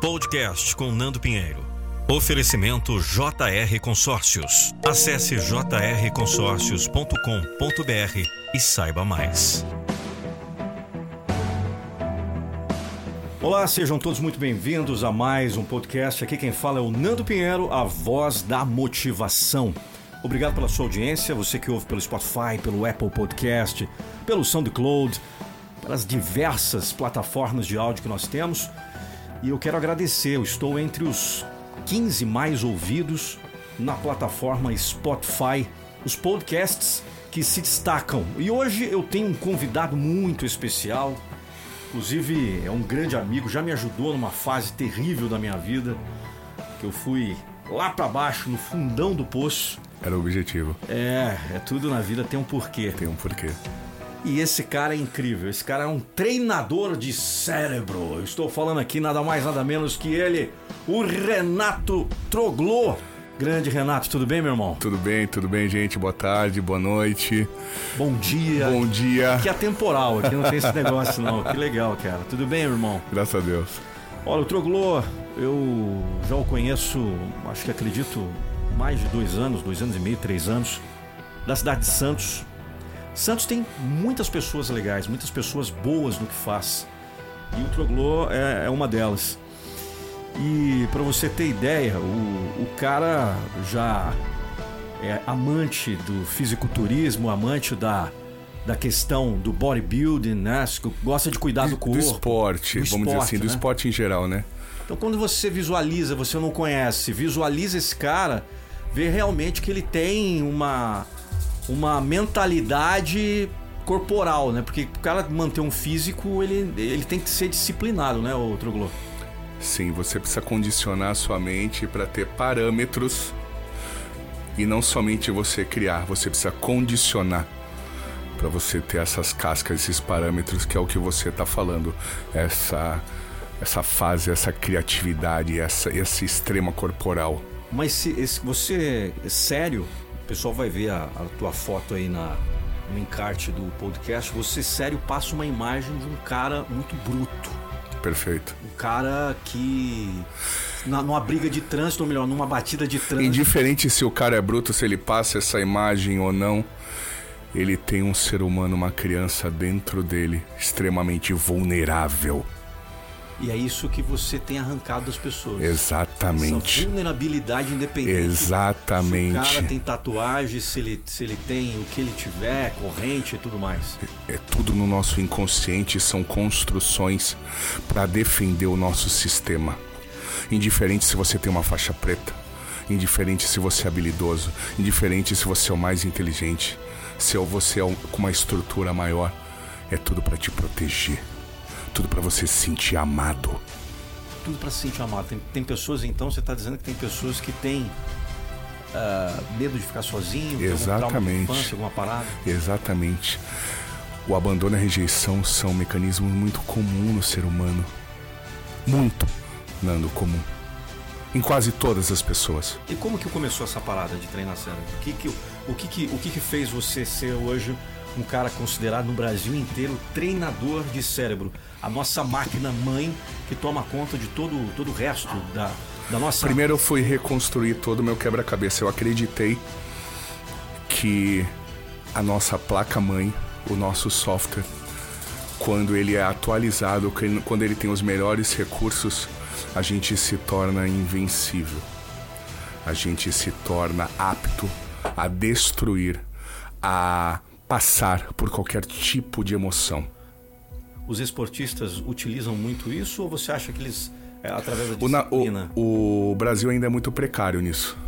Podcast com Nando Pinheiro. Oferecimento JR Consórcios. Acesse jrconsórcios.com.br e saiba mais. Olá, sejam todos muito bem-vindos a mais um podcast. Aqui quem fala é o Nando Pinheiro, a voz da motivação. Obrigado pela sua audiência, você que ouve pelo Spotify, pelo Apple Podcast, pelo SoundCloud, pelas diversas plataformas de áudio que nós temos. E eu quero agradecer, eu estou entre os 15 mais ouvidos na plataforma Spotify, os podcasts que se destacam. E hoje eu tenho um convidado muito especial, Inclusive, é um grande amigo, já me ajudou numa fase terrível da minha vida, que eu fui lá para baixo, no fundão do poço. Era o objetivo. É, é tudo na vida tem um porquê. Tem um porquê. E esse cara é incrível. Esse cara é um treinador de cérebro. Eu estou falando aqui nada mais nada menos que ele, o Renato Troglô. Grande Renato, tudo bem, meu irmão? Tudo bem, tudo bem, gente. Boa tarde, boa noite. Bom dia. Bom dia. Aqui é atemporal, aqui não tem esse negócio não. Que legal, cara. Tudo bem, meu irmão? Graças a Deus. Olha, o Troglô, eu já o conheço, acho que acredito, mais de dois anos, dois anos e meio, três anos, da cidade de Santos. Santos tem muitas pessoas legais, muitas pessoas boas no que faz. E o Troglô é, é uma delas. E para você ter ideia, o, o cara já é amante do fisiculturismo, amante da, da questão do bodybuilding, né? Gosta de cuidar do corpo. Do esporte, do vamos esporte, dizer assim, né? do esporte em geral, né? Então quando você visualiza, você não conhece, visualiza esse cara, vê realmente que ele tem uma, uma mentalidade corporal, né? Porque o cara manter um físico, ele, ele tem que ser disciplinado, né, o Troglo? Sim, você precisa condicionar a sua mente para ter parâmetros e não somente você criar, você precisa condicionar para você ter essas cascas, esses parâmetros que é o que você está falando, essa essa fase, essa criatividade, essa esse extrema corporal. Mas se, você é sério, pessoal vai ver a, a tua foto aí na no encarte do podcast, você sério passa uma imagem de um cara muito bruto Perfeito. Um cara que. Na, numa briga de trânsito, ou melhor, numa batida de trânsito. Indiferente se o cara é bruto, se ele passa essa imagem ou não, ele tem um ser humano, uma criança dentro dele, extremamente vulnerável. E é isso que você tem arrancado das pessoas. Exatamente. Essa vulnerabilidade independente. Exatamente. Se o cara tem tatuagem, se ele, se ele tem o que ele tiver, corrente e tudo mais. É, é tudo no nosso inconsciente, são construções para defender o nosso sistema. Indiferente se você tem uma faixa preta, indiferente se você é habilidoso, indiferente se você é o mais inteligente, se você é com uma estrutura maior, é tudo para te proteger tudo para você se sentir amado. Tudo para se sentir amado. Tem, tem pessoas, então, você está dizendo que tem pessoas que têm uh, medo de ficar sozinho, Exatamente. Infância, alguma parada. Exatamente. O abandono e a rejeição são um mecanismo muito comum no ser humano. Muito, Nando, comum. Em quase todas as pessoas. E como que começou essa parada de treinar cérebro? O que que, o que, que, o que, que fez você ser hoje um cara considerado no Brasil inteiro treinador de cérebro. A nossa máquina mãe que toma conta de todo, todo o resto da, da nossa. Primeiro eu fui reconstruir todo o meu quebra-cabeça. Eu acreditei que a nossa placa mãe, o nosso software, quando ele é atualizado, quando ele tem os melhores recursos, a gente se torna invencível. A gente se torna apto a destruir, a passar por qualquer tipo de emoção. Os esportistas utilizam muito isso ou você acha que eles, é, através da disciplina... O, o, o Brasil ainda é muito precário nisso,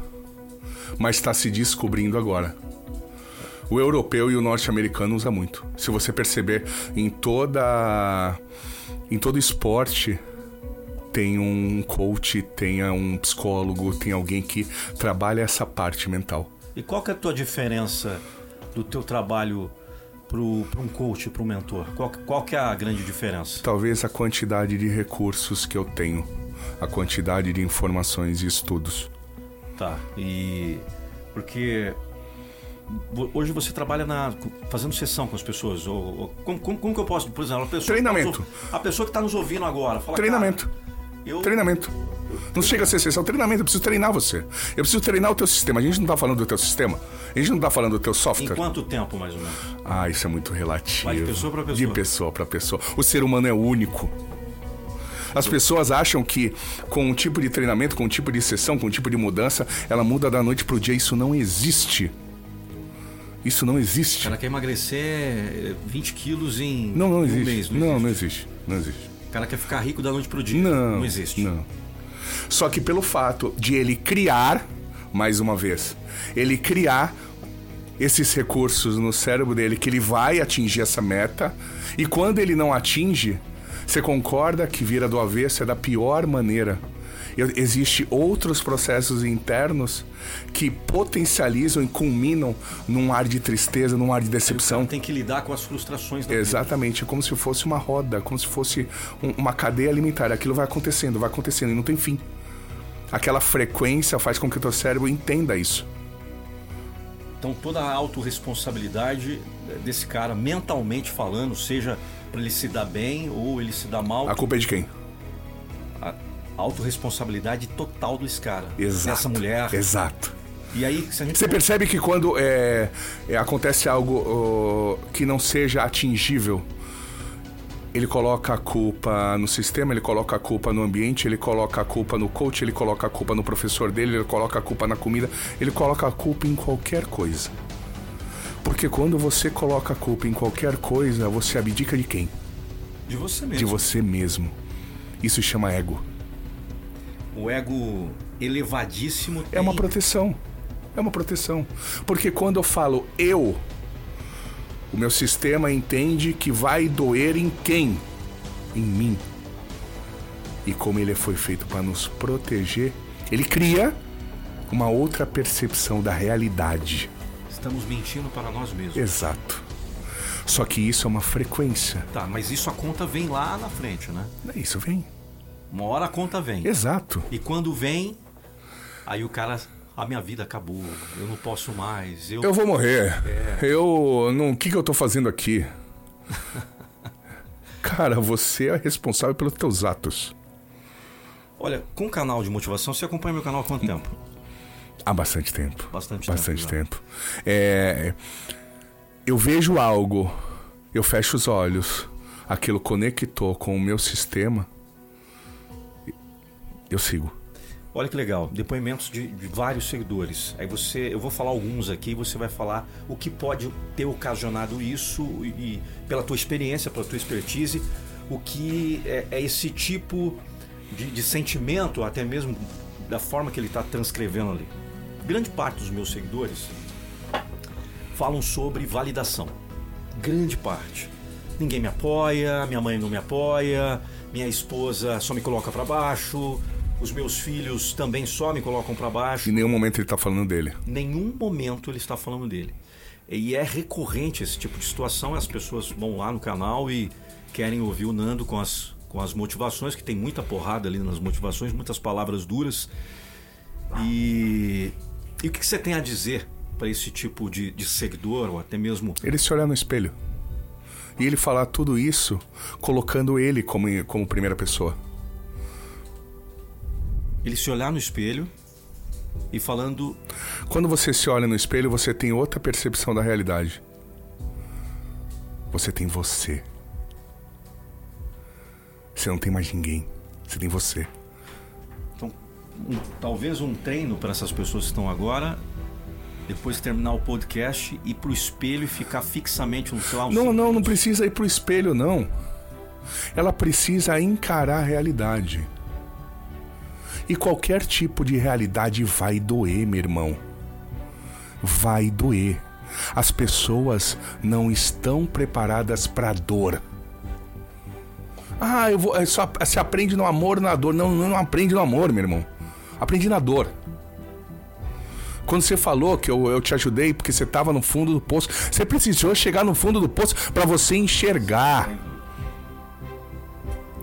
mas está se descobrindo agora. O europeu e o norte-americano usa muito. Se você perceber em toda em todo esporte, tem um coach, tenha um psicólogo, tem alguém que trabalha essa parte mental. E qual que é a tua diferença do teu trabalho para um coach, para um mentor? Qual, qual que é a grande diferença? Talvez a quantidade de recursos que eu tenho, a quantidade de informações e estudos. Tá, e porque hoje você trabalha na, fazendo sessão com as pessoas. Ou, ou como, como, como, que eu posso, por exemplo, a pessoa tá Treinamento. A pessoa que está nos ouvindo agora. Fala, Treinamento. Eu... Treinamento. Não chega a ser sessão, treinamento. Eu preciso treinar você. Eu preciso treinar o teu sistema. A gente não está falando do teu sistema. A gente não está falando do teu software. Em quanto tempo, mais ou menos? Ah, isso é muito relativo. Vai de pessoa para pessoa. De pessoa para pessoa. O ser humano é único. As pessoas acham que com um tipo de treinamento, com um tipo de sessão, com um tipo de mudança, ela muda da noite pro dia. Isso não existe. Isso não existe. Ela quer emagrecer 20 quilos em não, não existe. um mês. Não, não, existe. não existe. Não existe. O cara quer ficar rico da noite pro dia. Não, não existe. Não. Só que pelo fato de ele criar, mais uma vez, ele criar esses recursos no cérebro dele que ele vai atingir essa meta, e quando ele não atinge, você concorda que vira do avesso é da pior maneira. Existem outros processos internos que potencializam e culminam num ar de tristeza, num ar de decepção. Tem que lidar com as frustrações da Exatamente, vida. como se fosse uma roda, como se fosse um, uma cadeia alimentar. Aquilo vai acontecendo, vai acontecendo e não tem fim. Aquela frequência faz com que o teu cérebro entenda isso. Então toda a autorresponsabilidade desse cara, mentalmente falando, seja para ele se dar bem ou ele se dar mal. A culpa é de quem? Autorresponsabilidade total desse cara. Exato. Dessa mulher. Exato. E aí, se a gente Você percebe que quando é, é, acontece algo que não seja atingível, ele coloca a culpa no sistema, ele coloca a culpa no ambiente, ele coloca a culpa no coach, ele coloca a culpa no professor dele, ele coloca a culpa na comida, ele coloca a culpa em qualquer coisa. Porque quando você coloca a culpa em qualquer coisa, você abdica de quem? De você mesmo. De você mesmo. Isso chama ego. O ego elevadíssimo. Tem... É uma proteção. É uma proteção. Porque quando eu falo eu, o meu sistema entende que vai doer em quem? Em mim. E como ele foi feito para nos proteger, ele cria uma outra percepção da realidade. Estamos mentindo para nós mesmos. Exato. Só que isso é uma frequência. Tá, mas isso a conta vem lá na frente, né? Isso vem. Uma hora a conta vem. Exato. E quando vem, aí o cara a minha vida acabou, eu não posso mais. Eu, eu vou morrer. É. Eu. Não, o que, que eu tô fazendo aqui? Cara, você é responsável pelos teus atos. Olha, com o canal de motivação, você acompanha meu canal há quanto tempo? Há bastante tempo. Bastante, bastante tempo. tempo. É, eu vejo algo, eu fecho os olhos, aquilo conectou com o meu sistema, eu sigo. Olha que legal, depoimentos de, de, vários seguidores. Aí você, eu vou falar alguns aqui, você vai falar o que pode ter ocasionado isso e, e pela tua experiência, pela tua expertise, o que é, é esse tipo de, de, sentimento, até mesmo da forma que ele está transcrevendo ali. Grande parte dos meus seguidores falam sobre validação. Grande parte. Ninguém me apoia, minha mãe não me apoia, minha esposa só me coloca para baixo, os meus filhos também só me colocam para baixo. Em nenhum momento ele está falando dele. Nenhum momento ele está falando dele. E é recorrente esse tipo de situação. As pessoas vão lá no canal e querem ouvir o Nando com as, com as motivações, que tem muita porrada ali nas motivações, muitas palavras duras. E, e o que você tem a dizer para esse tipo de, de seguidor, ou até mesmo. Ele se olhar no espelho. E ele falar tudo isso colocando ele como, como primeira pessoa ele se olhar no espelho e falando. Quando você se olha no espelho, você tem outra percepção da realidade. Você tem você. Você não tem mais ninguém. Você tem você. Então, um, talvez um treino para essas pessoas que estão agora depois de terminar o podcast, ir pro espelho e ficar fixamente no seu Não, não, não precisa ir pro espelho, não. Ela precisa encarar a realidade. E qualquer tipo de realidade vai doer, meu irmão. Vai doer. As pessoas não estão preparadas para dor. Ah, eu vou. É só, se aprende no amor, na dor. Não, não aprende no amor, meu irmão. Aprendi na dor. Quando você falou que eu, eu te ajudei porque você estava no fundo do poço, você precisou chegar no fundo do poço para você enxergar.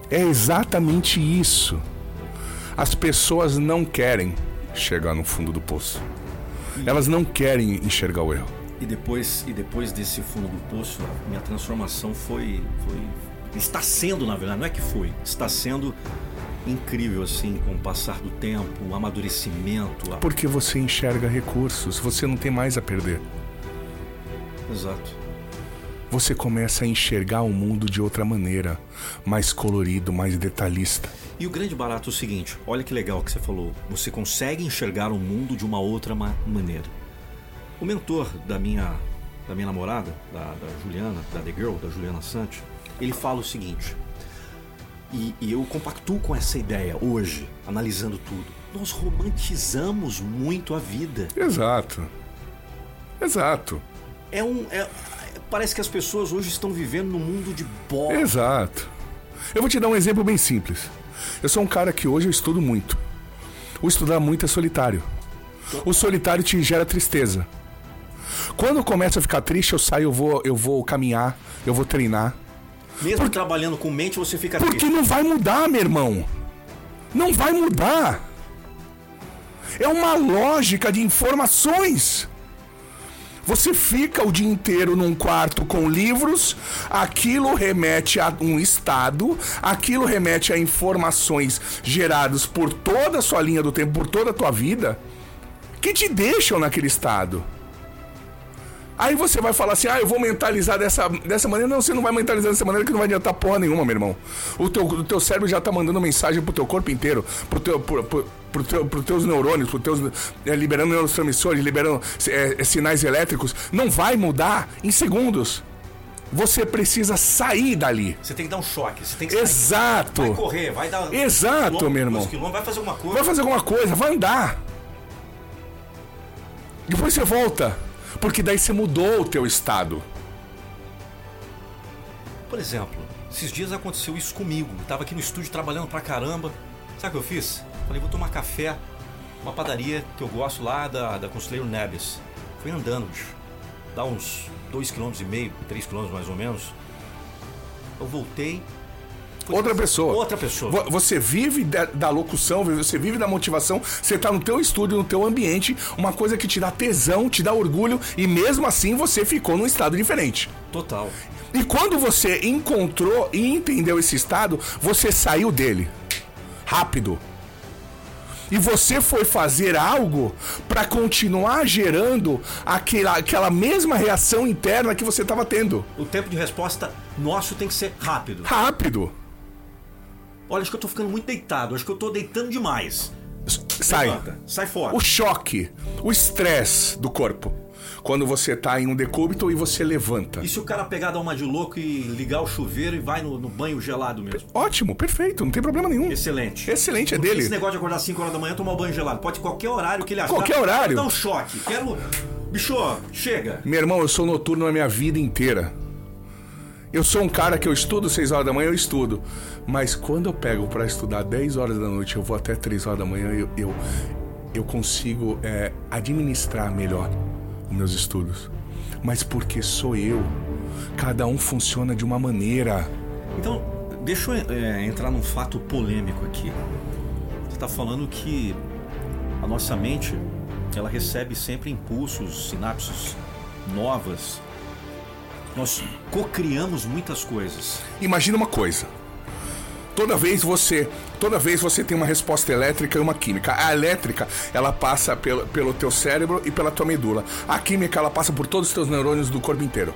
É exatamente isso. As pessoas não querem chegar no fundo do poço. Elas não querem enxergar o erro. E depois, e depois desse fundo do poço, a minha transformação foi, foi. Está sendo, na verdade, não é que foi, está sendo incrível assim com o passar do tempo, o amadurecimento. A... Porque você enxerga recursos, você não tem mais a perder. Exato. Você começa a enxergar o mundo de outra maneira, mais colorido, mais detalhista. E o grande barato é o seguinte: olha que legal que você falou. Você consegue enxergar o mundo de uma outra ma maneira. O mentor da minha, da minha namorada, da, da Juliana, da The Girl, da Juliana Santos, ele fala o seguinte: e, e eu compactuo com essa ideia hoje, analisando tudo. Nós romantizamos muito a vida. Exato. Exato. É um. É, parece que as pessoas hoje estão vivendo num mundo de bola. Exato. Eu vou te dar um exemplo bem simples. Eu sou um cara que hoje eu estudo muito. O estudar muito é solitário. O solitário te gera tristeza. Quando eu começo a ficar triste, eu saio, eu vou, eu vou caminhar, eu vou treinar. Mesmo Por... trabalhando com mente, você fica Porque triste. não vai mudar, meu irmão. Não vai mudar. É uma lógica de informações. Você fica o dia inteiro num quarto com livros, aquilo remete a um estado, aquilo remete a informações geradas por toda a sua linha do tempo, por toda a tua vida, que te deixam naquele estado. Aí você vai falar assim, ah, eu vou mentalizar dessa, dessa maneira. Não, você não vai mentalizar dessa maneira que não vai adiantar porra nenhuma, meu irmão. O teu, o teu cérebro já tá mandando mensagem pro teu corpo inteiro, pro teu, pro, pro, pro teu, pros teus neurônios, pro teus, é, liberando neurotransmissores, liberando é, sinais elétricos. Não vai mudar em segundos. Você precisa sair dali. Você tem que dar um choque. Você tem que sair. Exato. Vai correr, vai dar. Exato, meu irmão. Vai fazer alguma coisa. Vai fazer alguma coisa, vai andar. Depois você volta. Porque daí você mudou o teu estado. Por exemplo, esses dias aconteceu isso comigo. Eu tava aqui no estúdio trabalhando pra caramba. Sabe o que eu fiz? Falei, vou tomar café, uma padaria que eu gosto lá da, da Conselheiro Neves. Fui andando, bicho. Dá uns 2,5 km, 3 km mais ou menos. Eu voltei, outra pessoa. Outra pessoa. Você vive da, da, locução, você vive da motivação, você tá no teu estúdio, no teu ambiente, uma coisa que te dá tesão, te dá orgulho e mesmo assim você ficou num estado diferente. Total. E quando você encontrou e entendeu esse estado, você saiu dele. Rápido. E você foi fazer algo para continuar gerando aquela, aquela mesma reação interna que você estava tendo. O tempo de resposta nosso tem que ser rápido. Rápido. Olha, acho que eu tô ficando muito deitado, acho que eu tô deitando demais. Sai. Levanta, sai fora. O choque, o estresse do corpo. Quando você tá em um decúbito e você levanta. E se o cara pegar, dar uma de louco e ligar o chuveiro e vai no, no banho gelado mesmo? Ótimo, perfeito, não tem problema nenhum. Excelente. Excelente, é dele. Esse negócio de acordar às 5 horas da manhã e tomar o banho gelado. Pode qualquer horário que ele achar. Qualquer horário. Dá um choque. Quero. Bicho, chega. Meu irmão, eu sou noturno a minha vida inteira. Eu sou um cara que eu estudo 6 horas da manhã, eu estudo. Mas quando eu pego para estudar 10 horas da noite, eu vou até 3 horas da manhã, eu, eu, eu consigo é, administrar melhor os meus estudos. Mas porque sou eu. Cada um funciona de uma maneira. Então, deixa eu é, entrar num fato polêmico aqui. Você está falando que a nossa mente ela recebe sempre impulsos, sinapses novas nós cocriamos muitas coisas. Imagina uma coisa. Toda vez você, toda vez você tem uma resposta elétrica e uma química. A elétrica, ela passa pelo, pelo teu cérebro e pela tua medula. A química, ela passa por todos os teus neurônios do corpo inteiro.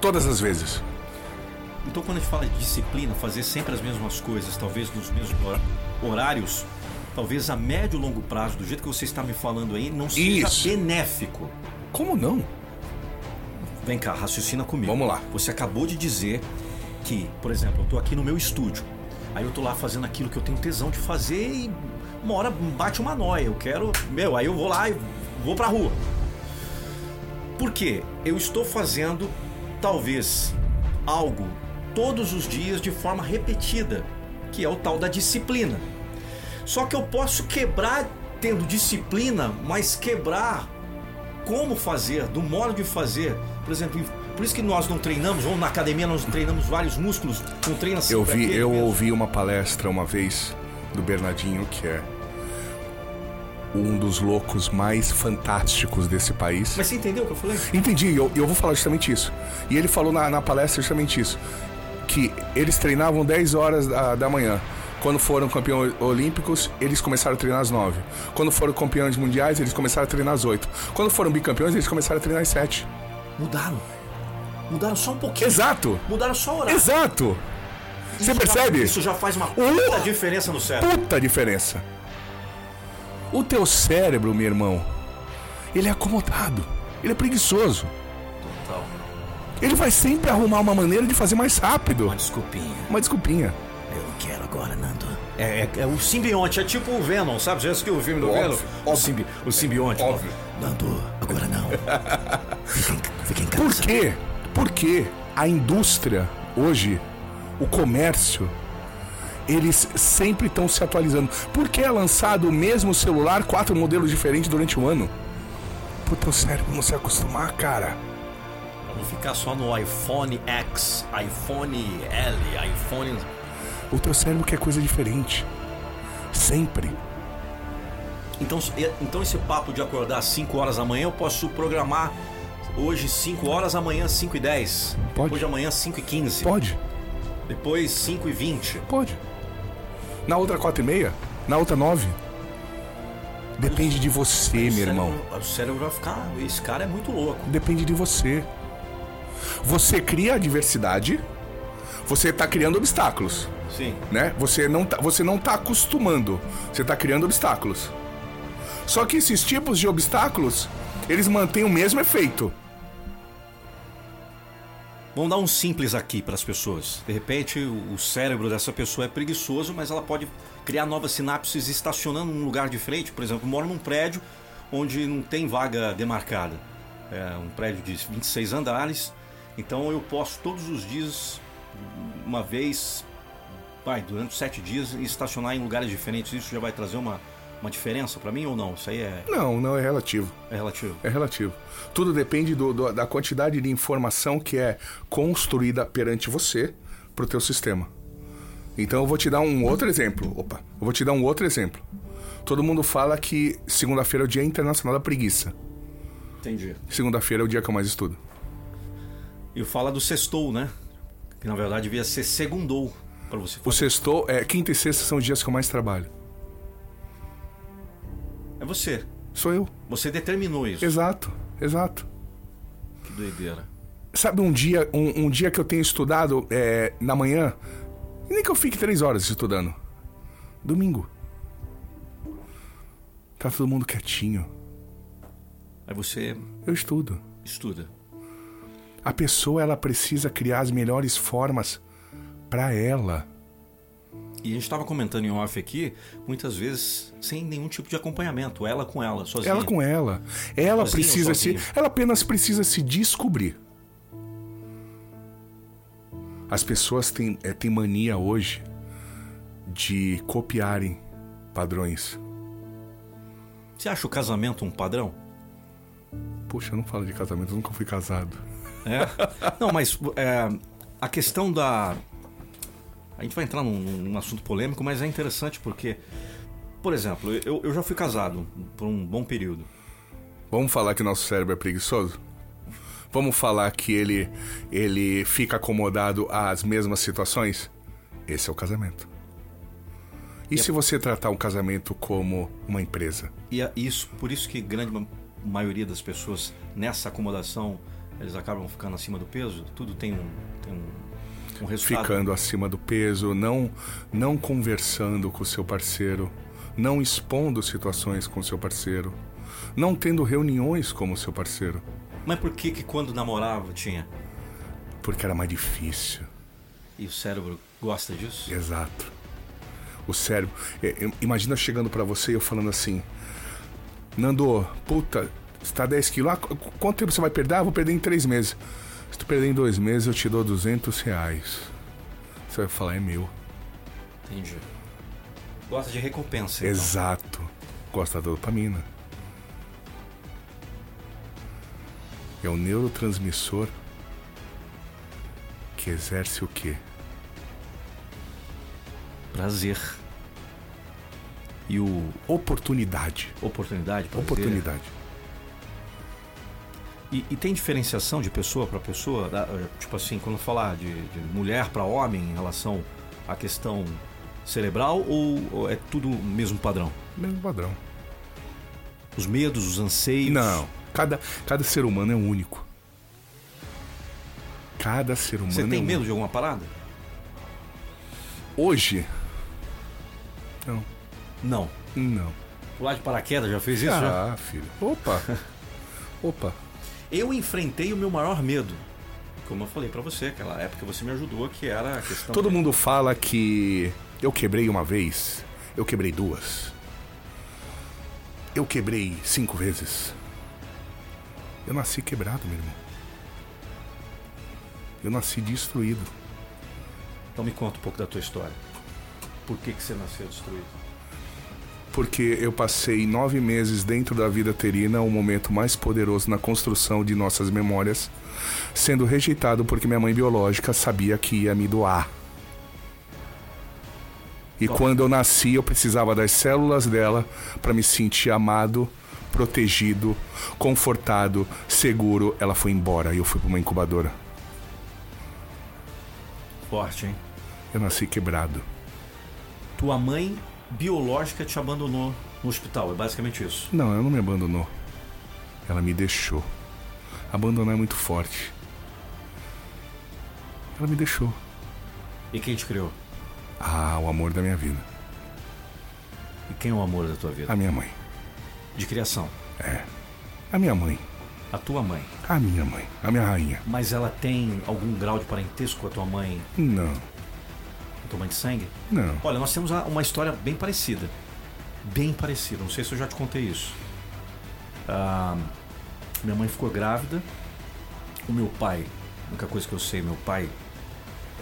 Todas as vezes. Então, quando a gente fala de disciplina, fazer sempre as mesmas coisas, talvez nos mesmos horários, talvez a médio e longo prazo, do jeito que você está me falando aí, não seja Isso. benéfico. Como não? Vem cá, raciocina comigo. Vamos lá. Você acabou de dizer que, por exemplo, eu tô aqui no meu estúdio. Aí eu tô lá fazendo aquilo que eu tenho tesão de fazer e uma hora bate uma noia. Eu quero. Meu, aí eu vou lá e vou pra rua. Por quê? Eu estou fazendo talvez algo todos os dias de forma repetida, que é o tal da disciplina. Só que eu posso quebrar tendo disciplina, mas quebrar como fazer, do modo de fazer. Por exemplo, por isso que nós não treinamos, ou na academia nós treinamos vários músculos, não treina Eu vi, eu mesmo. ouvi uma palestra uma vez do Bernardinho, que é um dos loucos mais fantásticos desse país. Mas você entendeu o que eu falei? Entendi, eu, eu vou falar justamente isso. E ele falou na, na palestra justamente isso. Que eles treinavam 10 horas da, da manhã. Quando foram campeões olímpicos, eles começaram a treinar às 9. Quando foram campeões mundiais, eles começaram a treinar às 8. Quando foram bicampeões, eles começaram a treinar às 7. Mudaram. Mudaram só um pouquinho. Exato! Mudaram só o horário. Exato! Você Isso já- percebe? isso já faz uma Uh! puta diferença no cérebro. Puta diferença. O teu cérebro, meu irmão, ele é acomodado. Ele é preguiçoso. Total. Ele vai sempre arrumar uma maneira de fazer mais rápido. Uma desculpinha. Uma desculpinha. Eu não quero agora, Nando. É, é, é o simbionte, é tipo o Venom, sabe? Já assistiu o filme do Óbvio, Venom? O, óbvio. simbi, o simbionte. Óbvio. Nando, agora não. casa. Por quê? Porque a indústria hoje, o comércio, eles sempre estão se atualizando. Por que é lançado o mesmo celular, quatro modelos diferentes durante o ano? Pro teu cérebro não se acostumar, cara. Vamos ficar só no iPhone X, iPhone L, iPhone. O teu cérebro quer coisa diferente. Sempre. Então, então esse papo de acordar às 5 horas da manhã, eu posso programar hoje 5 horas, amanhã 5 e 10. Pode. Depois de amanhã 5 e 15. Pode, Depois 5 e 20. pode. Na outra quatro e meia, na outra nove. Depende de você, meu cérebro- irmão. O cérebro vai ficar. Esse cara é muito louco. Depende de você. Você cria a diversidade, você está criando obstáculos, Sim. né? Você não tá, você não tá acostumando, você está criando obstáculos. Só que esses tipos de obstáculos, eles mantêm o mesmo efeito. Vamos dar um simples aqui para as pessoas. De repente, o cérebro dessa pessoa é preguiçoso, mas ela pode criar novas sinapses estacionando num lugar diferente. Por exemplo, eu moro num prédio onde não tem vaga demarcada. É um prédio de 26 andares. Então eu posso todos os dias, uma vez, vai, durante sete dias, estacionar em lugares diferentes. Isso já vai trazer uma, uma diferença para mim ou não? Isso aí é, Não, não é relativo. é relativo. É relativo. Tudo depende do- do- da quantidade de informação que é construída perante você pro teu sistema. Então eu vou te dar um outro exemplo. Opa, eu vou te dar um outro exemplo. Todo mundo fala que segunda-feira é o Dia Internacional da Preguiça. Entendi. Segunda-feira é o dia que eu mais estudo. E fala do sextou, né? Que na verdade devia ser segundou para você O sexto, é, quinta e sexta são os dias que eu mais trabalho. É você. Sou eu. Você determinou isso. Exato, exato. Que doideira. Sabe um dia, um, um dia que eu tenho estudado é, na manhã? E nem que eu fique três horas estudando. Domingo. Tá todo mundo quietinho. Aí você Eu estudo. estuda. A pessoa ela precisa criar as melhores formas pra ela. E a gente estava comentando em off aqui, muitas vezes sem nenhum tipo de acompanhamento, ela com ela, sozinha. Ela com ela. Ela Sozinho ou precisa se, ela apenas precisa se descobrir. As pessoas têm, é, têm mania hoje de copiarem padrões. Você acha o casamento um padrão? Poxa, eu não falo de casamento, eu nunca fui casado. É. Não, mas é, a questão da. A gente vai entrar num, num assunto polêmico, mas é interessante porque, por exemplo, eu, eu já fui casado por um bom período. Vamos falar que nosso cérebro é preguiçoso? Vamos falar que ele, ele fica acomodado às mesmas situações? Esse é o casamento. E se você tratar um casamento como uma empresa? E é isso, por isso que grande ma- maioria das pessoas nessa acomodação eles acabam ficando acima do peso. Tudo tem um, tem um, um resultado. Ficando acima do peso, não, não conversando com o seu parceiro, não expondo situações com o seu parceiro, não tendo reuniões com o seu parceiro, Mas por que que quando namorava tinha? porque era mais difícil. E o cérebro gosta disso? Exato. O cérebro. é, é, Imagina chegando pra você e eu falando assim: Nando, puta, você tá 10 quilos. Ah, qu- quanto tempo você vai perder? Ah, vou perder em 3 meses. Se tu perder em 2 meses, eu te dou 200 reais. Você vai falar, é meu. Entendi. Gosta de recompensa. Então. Exato. Gosta da dopamina. É o neurotransmissor que exerce o quê? Prazer. E o Oportunidade. oportunidade, prazer. Oportunidade. E, e tem diferenciação de pessoa para pessoa? Da- Tipo assim, quando falar de, de mulher para homem em relação à questão cerebral ou, ou é tudo o mesmo padrão? Mesmo padrão. Os medos, os anseios? Não. Cada, cada ser humano é único. Cada ser humano Você é tem único. medo de alguma parada? Hoje? Não. Não. Não. Pular de paraquedas, já fez isso? já? Ah, filho. Opa. Opa. Eu enfrentei o meu maior medo. Como eu falei pra você, aquela época você me ajudou, que era a questão. Todo mundo fala que eu quebrei uma vez, eu quebrei duas. Eu quebrei cinco vezes. Eu nasci quebrado, meu irmão. Eu nasci destruído. Então me conta um pouco da tua história. Por que, que você nasceu destruído? Porque eu passei nove meses dentro da vida terina, o momento mais poderoso na construção de nossas memórias, sendo rejeitado porque minha mãe biológica sabia que ia me doar. E quando eu nasci, eu precisava das células dela para me sentir amado, protegido, confortado, seguro. Ela foi embora e eu fui para uma incubadora. Forte, hein? Eu nasci quebrado. Tua mãe biológica te abandonou no hospital, é basicamente isso. Não, ela não me abandonou. Ela me deixou. Abandonar é muito forte. Ela me deixou. E quem te criou? Ah, o amor da minha vida. E quem é o amor da tua vida? A minha mãe. De criação. A minha mãe. A tua mãe. A minha mãe. A minha rainha. Mas ela tem algum grau de parentesco com a tua mãe, Não. Mãe de sangue? Não. Olha, nós temos uma história bem parecida. Bem parecida. Não sei se eu já te contei isso. Ah, minha mãe ficou grávida. O meu pai, a única coisa que eu sei, meu pai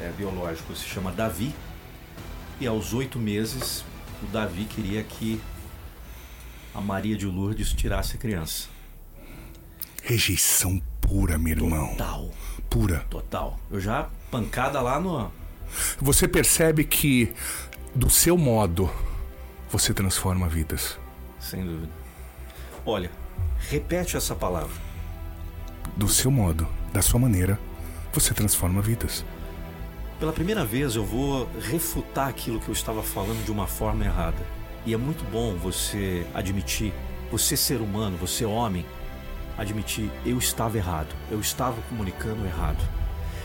é biológico, se chama Davi. E aos oito meses, o Davi queria que a Maria de Lourdes tirasse a criança. Rejeição pura, meu irmão. Total, Pura. total. Eu já pancada lá no. Você percebe que, do seu modo, você transforma vidas. Sem dúvida. Olha, repete essa palavra. Do seu modo, da sua maneira, você transforma vidas. Pela primeira vez eu vou refutar aquilo que eu estava falando de uma forma errada. E é muito bom você admitir, você ser humano, você homem, admitir eu estava errado, eu estava comunicando errado.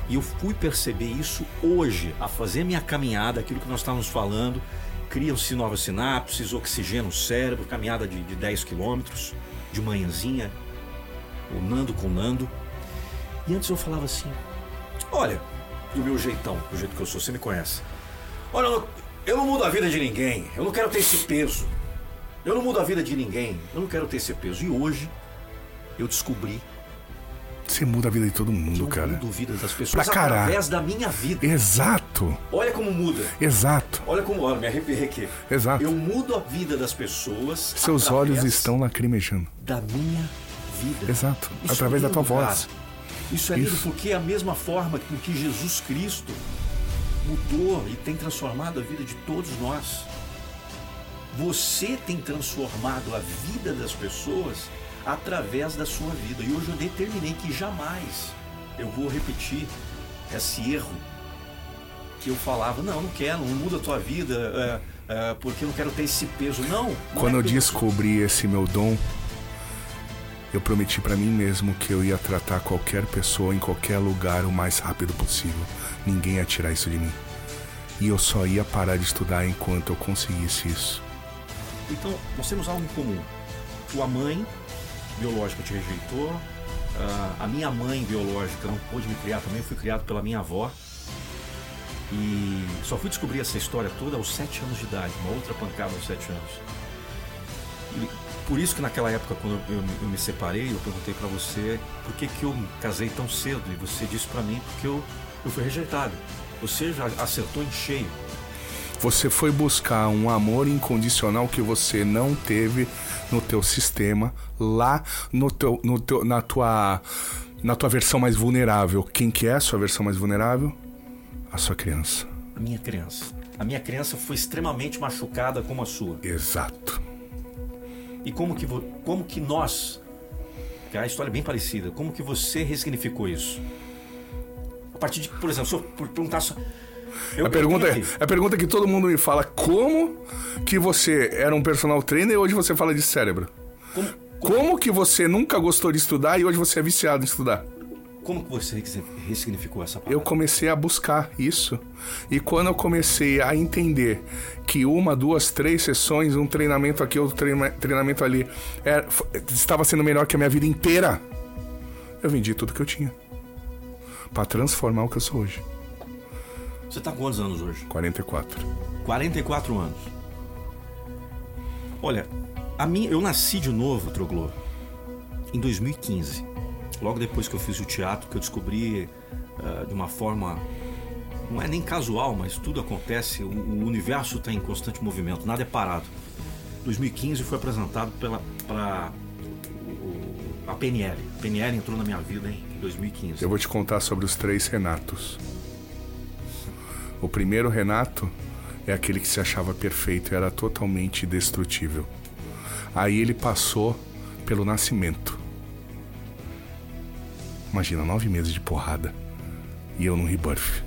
E eu fui perceber isso hoje, a fazer minha caminhada, aquilo que nós estávamos falando, criam-se novas sinapses, oxigena o cérebro, caminhada de, de 10 quilômetros, de manhãzinha, o Nando com o Nando. E antes eu falava assim, olha, do meu jeitão, do jeito que eu sou, você me conhece. Olha, eu não, eu não mudo a vida de ninguém, eu não quero ter esse peso. Eu não mudo a vida de ninguém, eu não quero ter esse peso. E hoje eu descobri Você muda a vida de todo mundo, eu cara. mudo a vida das pessoas Pra caralho. através da minha vida. Exato. Olha como muda. Exato. Olha como, olha, me arrepiei aqui. Exato. Eu mudo a vida das pessoas. Seus olhos estão lacrimejando. da minha vida. Exato. Isso Através é da tua lindo, voz. cara. Isso é lindo Isso. porque é a mesma forma com que Jesus Cristo mudou e tem transformado a vida de todos nós. Você tem transformado a vida das pessoas através da sua vida. E hoje eu determinei que jamais eu vou repetir esse erro que eu falava, não, não quero, não muda a tua vida, é, é, porque eu não quero ter esse peso. Não. não Quando é eu descobri esse meu dom, eu prometi pra mim mesmo que eu ia tratar qualquer pessoa em qualquer lugar o mais rápido possível. Ninguém ia tirar isso de mim. E eu só ia parar de estudar enquanto eu conseguisse isso. Então, nós temos algo em comum. Tua mãe biológica te rejeitou, ah, a minha mãe biológica não pôde me criar também, fui criado pela minha avó. E só fui descobrir essa história toda aos sete anos de idade, uma outra pancada aos sete anos. E por isso que naquela época, quando eu, eu- me separei, eu perguntei pra você por que, que eu casei tão cedo. E você disse pra mim porque eu, eu fui rejeitado. Você já acertou em cheio. Você foi buscar um amor incondicional que você não teve no teu sistema, lá no teu, no teu, na tua na tua versão mais vulnerável. Quem que é a sua versão mais vulnerável? A sua criança. A minha criança. A minha criança foi extremamente machucada como a sua. Exato. E como que, como que nós, que a história é bem parecida, como que você ressignificou isso? A partir de, por exemplo, se eu perguntar eu, a, pergunta é, a pergunta que todo mundo me fala: como que você era um personal trainer e hoje você fala de cérebro? Como, como... como que você nunca gostou de estudar e hoje você é viciado em estudar? Como que você ressignificou essa palavra? Eu comecei a buscar isso. E quando eu comecei a entender que uma, duas, três sessões, um treinamento aqui, outro treinamento ali, era, estava sendo melhor que a minha vida inteira, eu vendi tudo que eu tinha. para transformar o que eu sou hoje. Você tá com quantos anos hoje? 44. 44 anos. Olha, a mim, eu nasci de novo, Troglô, em 2015. Logo depois que eu fiz o teatro, que eu descobri uh, de uma forma. Não é nem casual, mas tudo acontece, o, o universo está em constante movimento, nada é parado. 2015 foi apresentado pela pra, o, a PNL. A PNL entrou na minha vida em 2015. Eu vou te contar sobre os três Renatos. O primeiro Renato é aquele que se achava perfeito e era totalmente destrutível. Aí ele passou pelo nascimento. Imagina, nove meses de porrada. E eu no rebirth.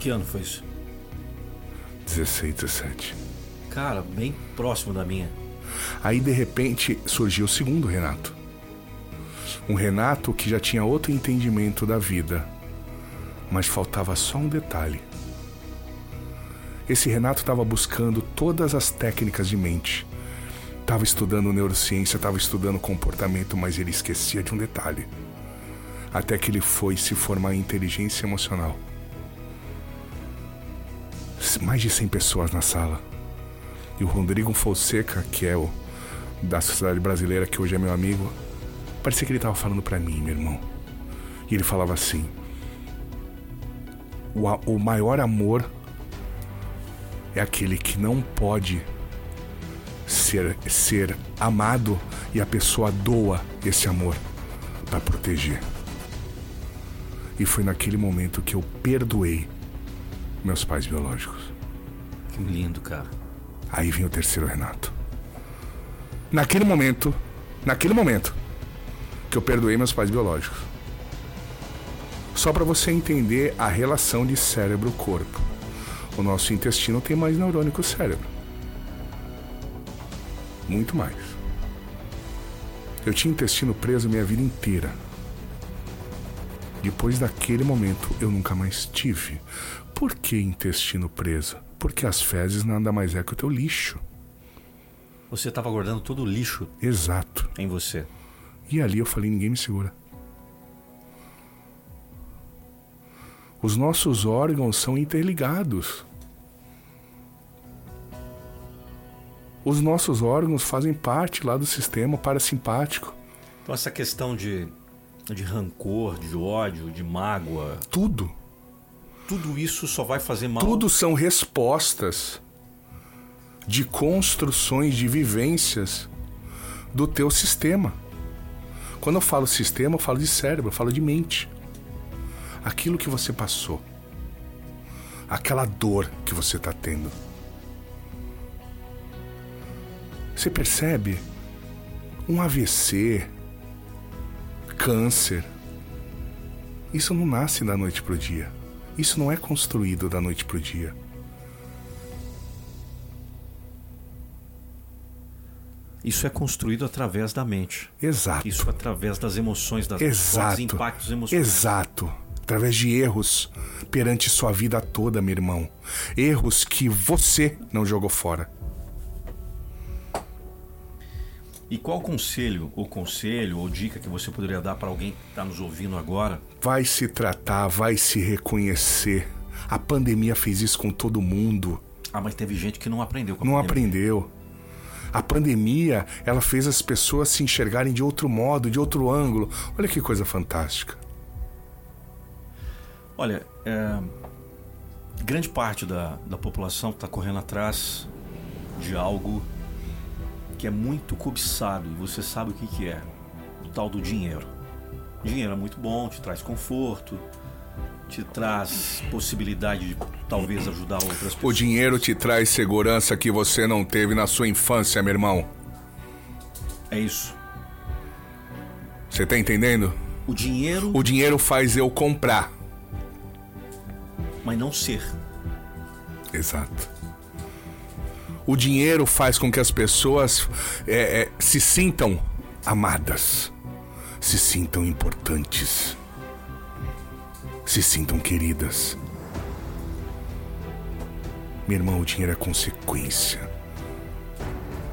Que ano foi isso? 16, 17. Cara, bem próximo da minha. Aí de repente surgiu o segundo Renato. Um Renato que já tinha outro entendimento da vida mas faltava só um detalhe. Esse Renato estava buscando todas as técnicas de mente. Estava estudando neurociência, estava estudando comportamento, mas ele esquecia de um detalhe. Até que ele foi se formar em inteligência emocional. Mais de 100 pessoas na sala. E o Rodrigo Fonseca, que é o da Sociedade Brasileira, que hoje é meu amigo, parecia que ele estava falando para mim, meu irmão. E ele falava assim: o, o maior amor é aquele que não pode ser, ser amado e a pessoa doa esse amor para proteger. E foi naquele momento que eu perdoei meus pais biológicos. Que lindo, cara. Aí vem o terceiro Renato. Naquele momento, naquele momento que eu perdoei meus pais biológicos, só para você entender a relação de cérebro-corpo. O nosso intestino tem mais neurônio que o cérebro. Muito mais. Eu tinha intestino preso minha vida inteira. Depois daquele momento, eu nunca mais tive. Por que intestino preso? Porque as fezes nada mais é que o teu lixo. Você estava guardando todo o lixo. Exato. Em você. E ali eu falei: ninguém me segura. Os nossos órgãos são interligados. Os nossos órgãos fazem parte lá do sistema parasimpático. Então essa questão de, de rancor, de ódio, de mágoa. Tudo. Tudo isso só vai fazer mal. Tudo são respostas de construções, de vivências do teu sistema. Quando eu falo sistema, eu falo de cérebro, eu falo de mente aquilo que você passou, aquela dor que você está tendo. Você percebe um AVC, câncer. Isso não nasce da noite para o dia. Isso não é construído da noite para o dia. Isso é construído através da mente. Exato. Isso é através das emoções, das Exato. impactos emocionais. Exato através de erros perante sua vida toda, meu irmão. Erros que você não jogou fora. E qual conselho, ou conselho, ou dica que você poderia dar para alguém que está nos ouvindo agora? Vai se tratar, vai se reconhecer. A pandemia fez isso com todo mundo. Ah, mas teve gente que não aprendeu com a Não pandemia. aprendeu. A pandemia, ela fez as pessoas se enxergarem de outro modo, de outro ângulo. Olha que coisa fantástica. Olha, é, grande parte da, da população está correndo atrás de algo que é muito cobiçado e você sabe o que, que é o tal do dinheiro. Dinheiro é muito bom, te traz conforto, te traz possibilidade de talvez ajudar outras pessoas. O dinheiro te traz segurança que você não teve na sua infância, meu irmão. É isso. Você tá entendendo? O dinheiro. O dinheiro faz eu comprar. Mas não ser. Exato. O dinheiro faz com que as pessoas é, é, se sintam amadas, se sintam importantes, se sintam queridas. Meu irmão, o dinheiro é consequência.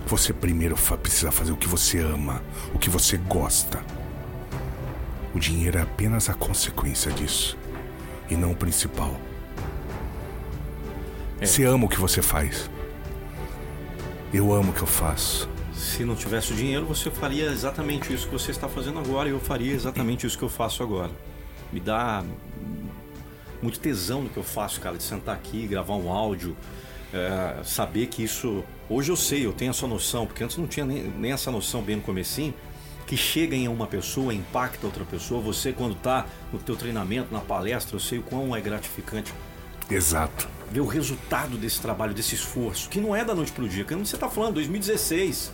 Você primeiro precisa fazer o que você ama, o que você gosta. O dinheiro é apenas a consequência disso e não o principal. É. Você ama o que você faz. Eu amo o que eu faço. Se não tivesse o dinheiro, você faria exatamente isso que você está fazendo agora e eu faria exatamente isso que eu faço agora. Me dá muito tesão no que eu faço, cara, de sentar aqui, gravar um áudio, é, saber que isso. Hoje eu sei, eu tenho essa noção, porque antes não tinha nem, nem essa noção bem no comecinho, que chega em uma pessoa, impacta outra pessoa. Você quando está no teu treinamento, na palestra, eu sei o quão é gratificante. Exato. Ver o resultado desse trabalho, desse esforço, que não é da noite pro dia. Como você está falando, 2016.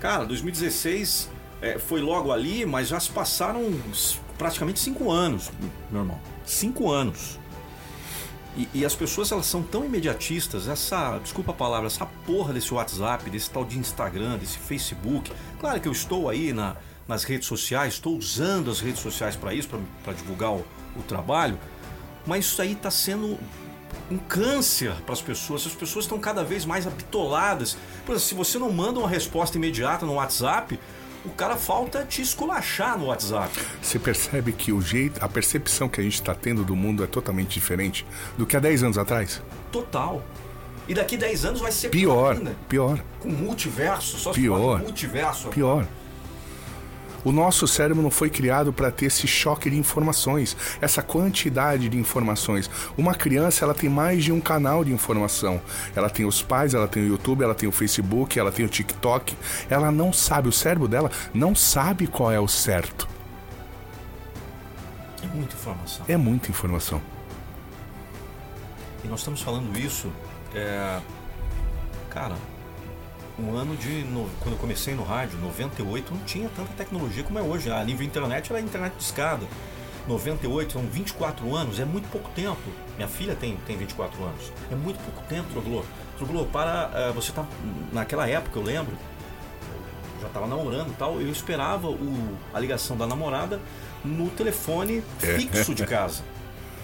Cara, 2016 é, foi logo ali, mas já se passaram praticamente cinco anos, meu irmão. Cinco anos. E, e, as pessoas elas são tão imediatistas, essa, desculpa a palavra, essa porra desse WhatsApp, desse tal de Instagram, desse Facebook. Claro que eu estou aí na, nas redes sociais, estou usando as redes sociais para isso, para divulgar o, o trabalho, mas isso aí está sendo um câncer para as pessoas. As pessoas estão cada vez mais apitoladas. Por exemplo, se você não manda uma resposta imediata no WhatsApp, o cara falta te esculachar no WhatsApp. Você percebe que o jeito, a percepção que a gente está tendo do mundo é totalmente diferente do que há 10 anos atrás? Total. E daqui 10 anos vai ser pior. Pior. pior. Com multiverso, só pior. se multiverso. Pior. O nosso cérebro não foi criado para ter esse choque de informações, essa quantidade de informações. Uma criança, ela tem mais de um canal de informação. Ela tem os pais, ela tem o YouTube, ela tem o Facebook, ela tem o TikTok. Ela não sabe, o cérebro dela não sabe qual é o certo. É muita informação. É muita informação. E nós estamos falando isso, é... cara, um ano de. No, quando eu comecei no rádio, 98, não tinha tanta tecnologia como é hoje. A nível internet era internet de escada. 98, são 24 anos, é muito pouco tempo. Minha filha tem, tem 24 anos. É muito pouco tempo, Troglô. Troglô, para. Uh, você tá. Naquela época, eu lembro, já estava namorando e tal, eu esperava o, a ligação da namorada no telefone é. fixo de casa.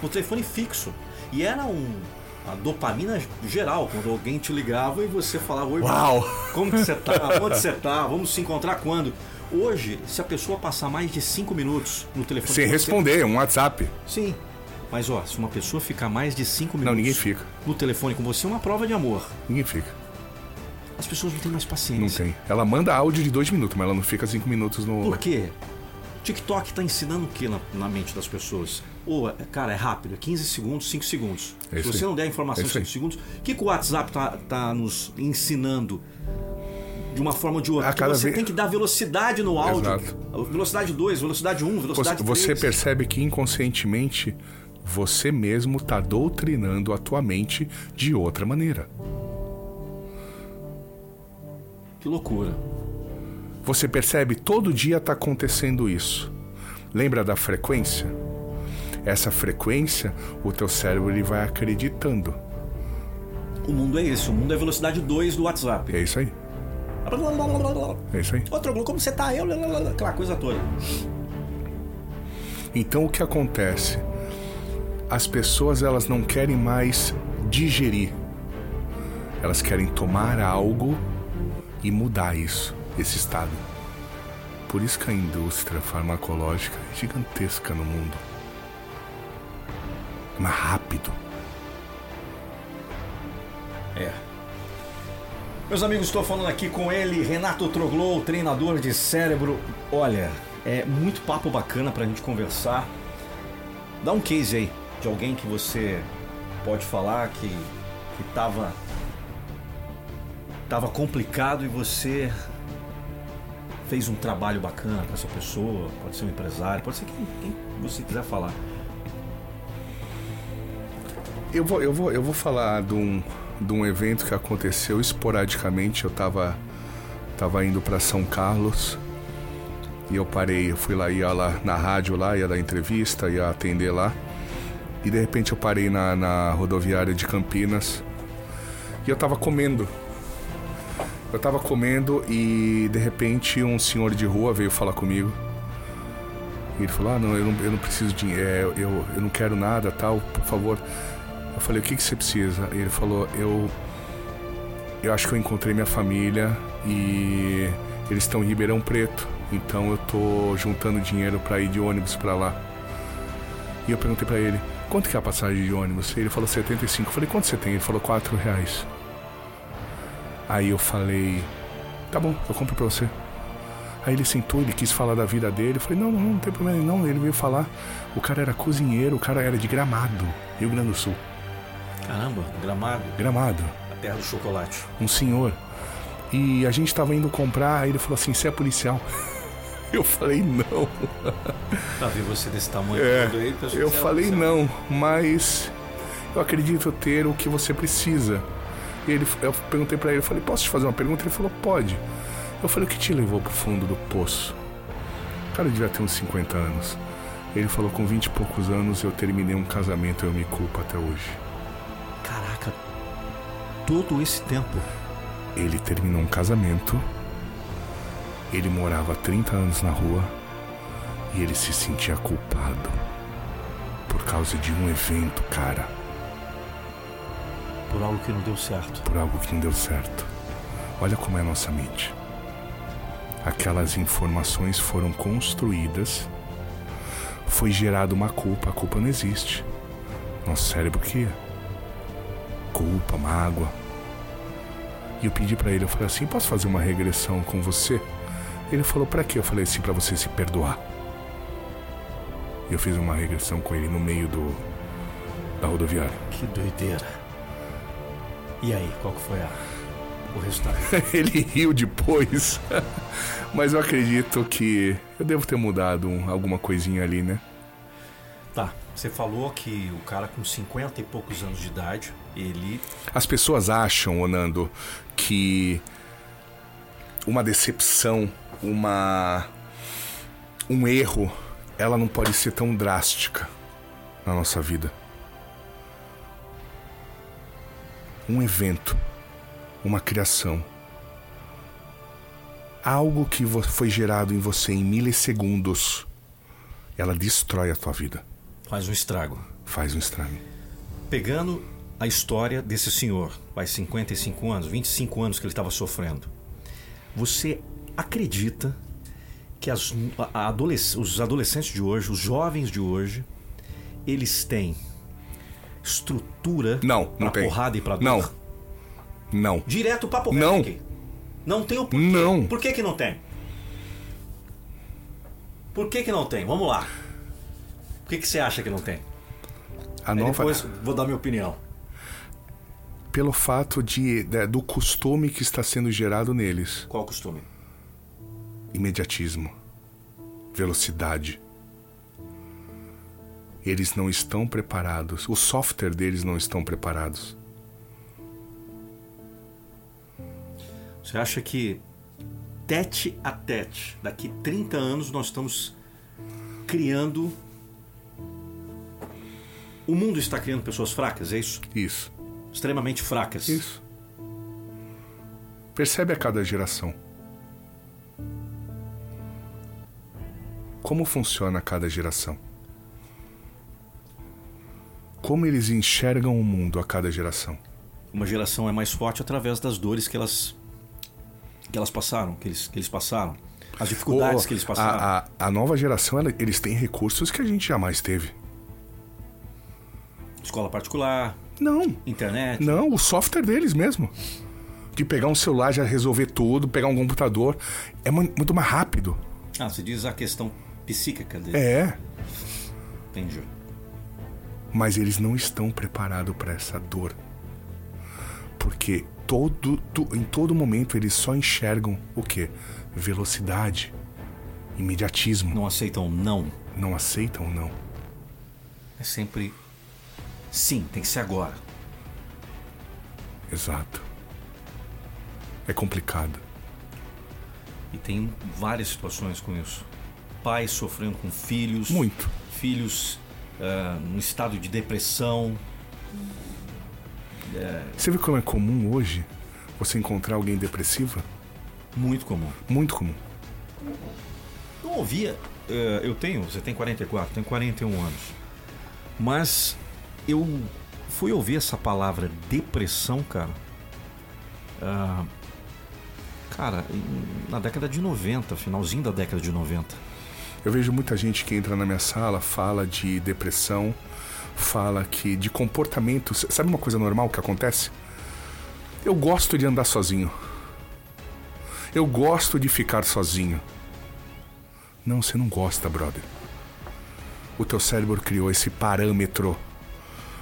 No telefone fixo. E era um, a dopamina geral, quando alguém te ligava e você falava, oi, Uau. como que você tá? Onde você tá? Vamos se encontrar quando? Hoje, se a pessoa passar mais de 5 minutos no telefone. Sem responder, um WhatsApp. Sim. Mas ó, se uma pessoa ficar mais de 5 minutos não, ninguém fica. no telefone com você, é uma prova de amor. Ninguém fica. As pessoas não têm mais paciência. Não tem. Ela manda áudio de 2 minutos, mas ela não fica 5 minutos no. Por quê? TikTok está ensinando o que na, na, mente das pessoas? Ou, cara, é rápido, é 15 segundos, 5 segundos. É Se você não der a informação em 5 segundos, o que, que o WhatsApp está tá nos ensinando? De uma forma ou de outra. você vez... tem que dar velocidade no áudio. Exato. Velocidade 2, velocidade 1, um, velocidade 3. Você percebe que inconscientemente você mesmo está doutrinando a tua mente de outra maneira. Que loucura. Você percebe todo dia está acontecendo isso. Lembra da frequência? Essa frequência, o teu cérebro ele vai acreditando. O mundo é esse, o mundo é velocidade 2 do WhatsApp. É isso aí. É isso aí. Outro, como você tá? Eu, aquela coisa toda. Então o que acontece? As pessoas elas não querem mais digerir. Elas querem tomar algo e mudar isso esse estado. Por isso que a indústria farmacológica é gigantesca no mundo. Mais rápido. É. Meus amigos, estou falando aqui com ele, Renato Troglou, treinador de cérebro. Olha, é muito papo bacana para a gente conversar. Dá um case aí de alguém que você pode falar que que tava tava complicado e você fez um trabalho bacana para essa pessoa, pode ser um empresário, pode ser quem, quem você quiser falar. Eu vou, eu vou, eu vou falar de um, de um evento que aconteceu esporadicamente. Eu tava, tava indo para São Carlos e eu parei, eu fui lá, ia lá na rádio lá, ia dar entrevista, ia atender lá. E de repente eu parei na, na rodoviária de Campinas e eu tava comendo. Eu tava comendo e de repente um senhor de rua veio falar comigo. E ele falou: Ah, não, eu não, eu não preciso de dinheiro, é, eu, eu não quero nada, tal, por favor. Eu falei: O que, que você precisa? E ele falou: Eu. Eu acho que eu encontrei minha família e eles estão em Ribeirão Preto, então eu tô juntando dinheiro para ir de ônibus para lá. E eu perguntei para ele: Quanto que é a passagem de ônibus? Ele falou 75. Eu falei: Quanto você tem? Ele falou: 4 reais. Aí eu falei: Tá bom, eu compro pra você. Aí ele sentou, ele quis falar da vida dele. Eu falei: Não, não, não tem problema. Não, ele veio falar. O cara era cozinheiro, o cara era de Gramado, Rio Grande do Sul. Caramba, Gramado, Gramado. a terra do chocolate. Um senhor. E a gente tava indo comprar. Aí ele falou assim: Você é policial? Eu falei: Não. Pra ver você desse tamanho É, aí, pessoal, eu é- falei não, mas eu acredito ter o que você precisa. E ele, eu perguntei pra ele, eu falei, posso te fazer uma pergunta? Ele falou, pode. Eu falei, o que te levou pro fundo do poço? O cara devia ter uns 50 anos. Ele falou, com 20 e poucos anos eu terminei um casamento e eu me culpo até hoje. Todo esse tempo. Ele terminou um casamento, ele morava há 30 anos na rua e ele se sentia culpado por causa de um evento, cara. Por algo que não deu certo. por algo que não deu certo. Olha como é a nossa mente. Aquelas informações foram construídas, foi gerada uma culpa, a culpa não existe. Nosso cérebro cria. Culpa, mágoa. E eu pedi pra ele, eu falei assim, posso fazer uma regressão com você? Ele falou, pra quê? Eu falei assim, pra você se perdoar. E eu fiz uma regressão com ele no meio do da rodoviária. Que doideira. E aí, qual que foi a, o resultado? Ele riu depois. Mas eu acredito que eu devo ter mudado um- alguma coisinha ali, né? Você falou que o cara com 50 e poucos anos de idade, ele As pessoas acham, Onando, que uma decepção, uma um erro, ela não pode ser tão drástica na nossa vida. Um evento, uma criação, algo que foi gerado em você em milissegundos, ela destrói a tua vida, faz um estrago. faz um estrago. Pegando a história desse senhor, faz 55 anos, 25 anos que ele estava sofrendo. Você acredita que as, adolesc- os adolescentes de hoje, os jovens de hoje, eles têm estrutura Não, não pra tem. porrada e pra dor? Não. Não. Direto papo Não. aqui. Não tem o porquê. Não. Por que que não tem? Por que que não tem? Vamos lá. Por que que você acha que não tem? A Aí nova depois vou dar minha opinião. pelo fato de, de- do costume que está sendo gerado neles. Qual costume? Imediatismo, velocidade. Eles não estão preparados. O software deles não estão preparados. Você acha que tete a tete, daqui 30 anos nós estamos criando. O mundo está criando pessoas fracas, é isso? Isso. Extremamente fracas. Isso. Percebe a cada geração. Como funciona a cada geração? Como eles enxergam o mundo a cada geração? Uma geração é mais forte através das dores que elas que elas passaram, que eles, que eles passaram, as dificuldades O- que eles passaram. A, a, a nova geração, ela- eles têm recursos que a gente jamais teve. Escola particular, Não, internet. não, o software deles mesmo. De pegar um celular, já resolver tudo, pegar um computador. É mu- muito mais rápido. Ah, você diz a questão psíquica dele. É, Entendi. Mas eles não estão preparados para essa dor. Porque todo, em todo momento eles só enxergam o que? Velocidade, imediatismo. Não aceitam não. Não aceitam não. É sempre sim, tem que ser agora. Exato. É complicado. E tem várias situações com isso. Pais sofrendo com filhos. Muito. Filhos uh, num estado de depressão. Você vê como é comum hoje você encontrar alguém depressiva? Muito comum. Muito comum. Não ouvia. uh, eu tenho, você tem 44, tenho 41 anos. Mas eu fui ouvir essa palavra depressão, cara. ah, cara, na década de 90, finalzinho da década de 90. Eu vejo muita gente que entra na minha sala, fala de depressão, fala que de comportamento. Sabe uma coisa normal que acontece? Eu gosto de andar sozinho. Eu gosto de ficar sozinho. Não, você não gosta, brother. O teu cérebro criou esse parâmetro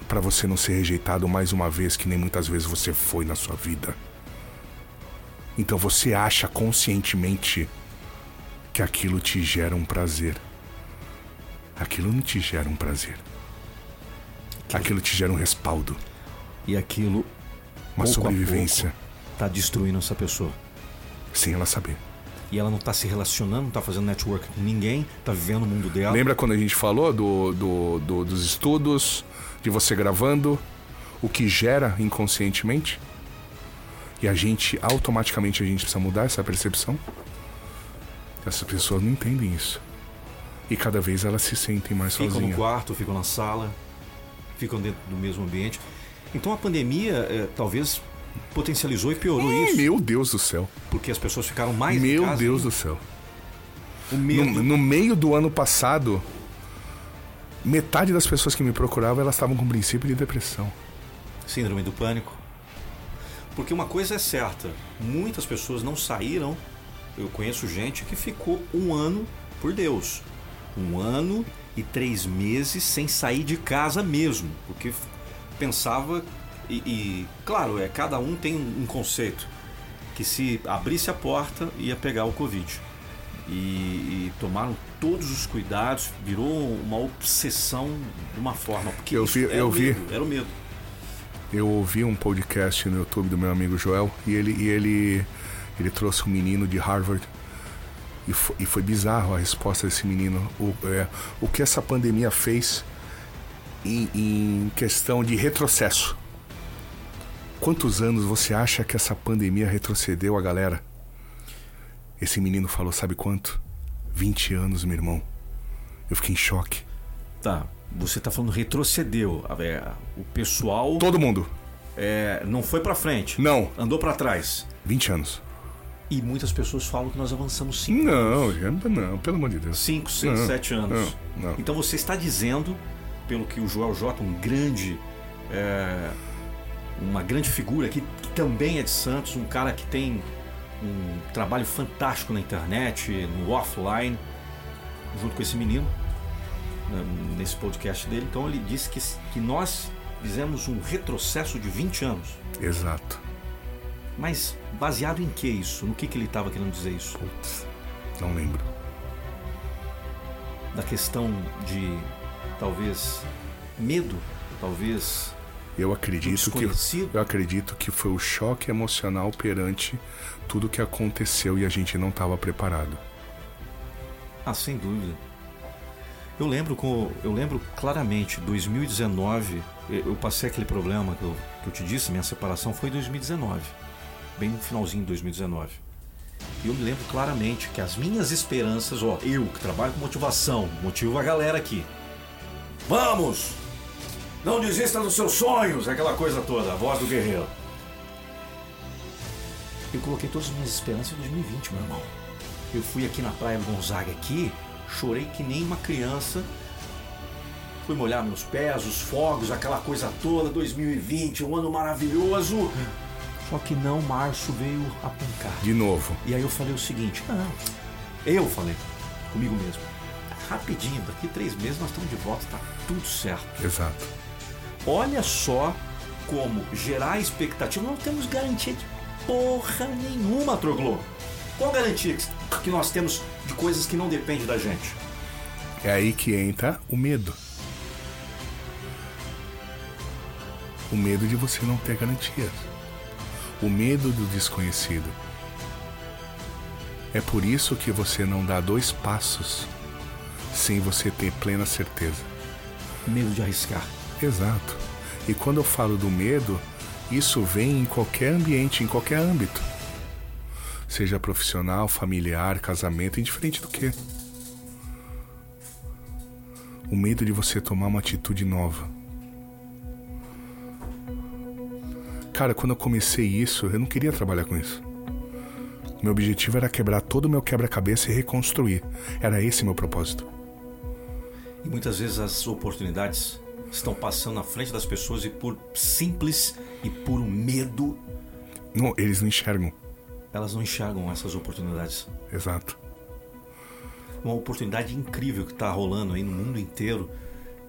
para você não ser rejeitado mais uma vez que nem muitas vezes você foi na sua vida. Então você acha conscientemente que aquilo te gera um prazer. Aquilo não te gera um prazer. Aquilo te gera um respaldo, E aquilo, uma sobrevivência, tá destruindo essa pessoa. sem ela saber. E ela não tá se relacionando, não tá fazendo network com ninguém, tá vivendo o mundo dela. Lembra quando a gente falou do, do- do- dos estudos, de você gravando, o que gera inconscientemente? E a gente, automaticamente, a gente precisa mudar essa percepção? Essas pessoas não entendem isso. E cada vez elas se sentem mais ficam no sozinhas. quarto, ficam na sala, ficam dentro do mesmo ambiente. Então a pandemia eh, talvez potencializou e piorou isso, Meu Deus do céu. porque as pessoas ficaram mais Meu Deus ainda. do céu. No, no meio do ano passado, metade das pessoas que me procuravam, elas estavam com princípio de depressão. Síndrome do pânico. Porque uma coisa é certa, muitas pessoas não saíram. Eu conheço gente que ficou um ano, por Deus, um ano e três meses sem sair de casa mesmo, porque pensava e, e, claro, é cada um tem um conceito que se abrisse a porta ia pegar o covid e, e tomaram todos os cuidados, virou uma obsessão de uma forma porque Eu vi- era eu o vi. medo, era o medo. Eu ouvi um podcast no YouTube do meu amigo Joel e ele, e ele, ele trouxe um menino de Harvard e foi, e foi bizarro a resposta desse menino. O, é, o que essa pandemia fez em, em questão de retrocesso. Quantos anos você acha que essa pandemia retrocedeu a galera? Esse menino falou, sabe quanto? 20 anos, meu irmão. Eu fiquei em choque. Tá, você tá falando retrocedeu. É, o pessoal Todo mundo. é, não foi pra frente. Não. Andou pra trás. 20 anos. E muitas pessoas falam que nós avançamos 5, Não, gente, não, pelo amor de Deus. 5, 6, Não, 7 anos. não, não. Então você está dizendo, pelo que o Joel J, um grande. é, uma grande figura aqui, que também é de Santos, um cara que tem um trabalho fantástico na internet, no offline, junto com esse menino, né, nesse podcast dele. Então ele disse que, que nós fizemos um retrocesso de 20 anos. Exato. Mas baseado em que isso? No que, que ele estava querendo dizer isso? Putz, não lembro. Da questão de talvez medo, talvez Eu acredito que eu acredito que foi o choque emocional perante tudo que aconteceu e a gente não estava preparado. Ah, sem dúvida. Eu lembro com, eu lembro claramente, 2019, eu eu passei aquele problema que eu, que eu te disse, minha separação foi em 2019, bem no finalzinho de 2019. E eu me lembro claramente que as minhas esperanças, ó, eu que trabalho com motivação, motivo a galera aqui. Vamos! Não desista dos seus sonhos, aquela coisa toda, a voz do guerreiro. Eu coloquei todas as minhas esperanças em 2020, meu irmão. Eu fui aqui na Praia do Gonzaga aqui, chorei que nem uma criança. Fui molhar meus pés, os fogos, aquela coisa toda, 2020, um ano maravilhoso. Só que não, março veio apontar. De novo. E aí eu falei o seguinte, não, eu falei comigo mesmo. rapidinho, daqui três meses nós estamos de volta, tá tudo certo. Exato. Olha só como gerar expectativa. Não temos garantia de porra nenhuma, Troglô. Qual garantia que nós temos de coisas que não dependem da gente? É aí que entra o medo. O medo de você não ter garantias. O medo do desconhecido. É por isso que você não dá dois passos sem você ter plena certeza. Medo de arriscar. Exato. E quando eu falo do medo, isso vem em qualquer ambiente, em qualquer âmbito. Seja profissional, familiar, casamento, indiferente do que. O medo de você tomar uma atitude nova. Cara, quando eu comecei isso, eu não queria trabalhar com isso. Meu objetivo era quebrar todo o meu quebra-cabeça e reconstruir. Era esse meu propósito. E muitas vezes as oportunidades estão passando na frente das pessoas e por simples e por medo. Não, eles não enxergam. Elas não enxergam essas oportunidades. Exato. Uma oportunidade incrível que está rolando aí no mundo inteiro.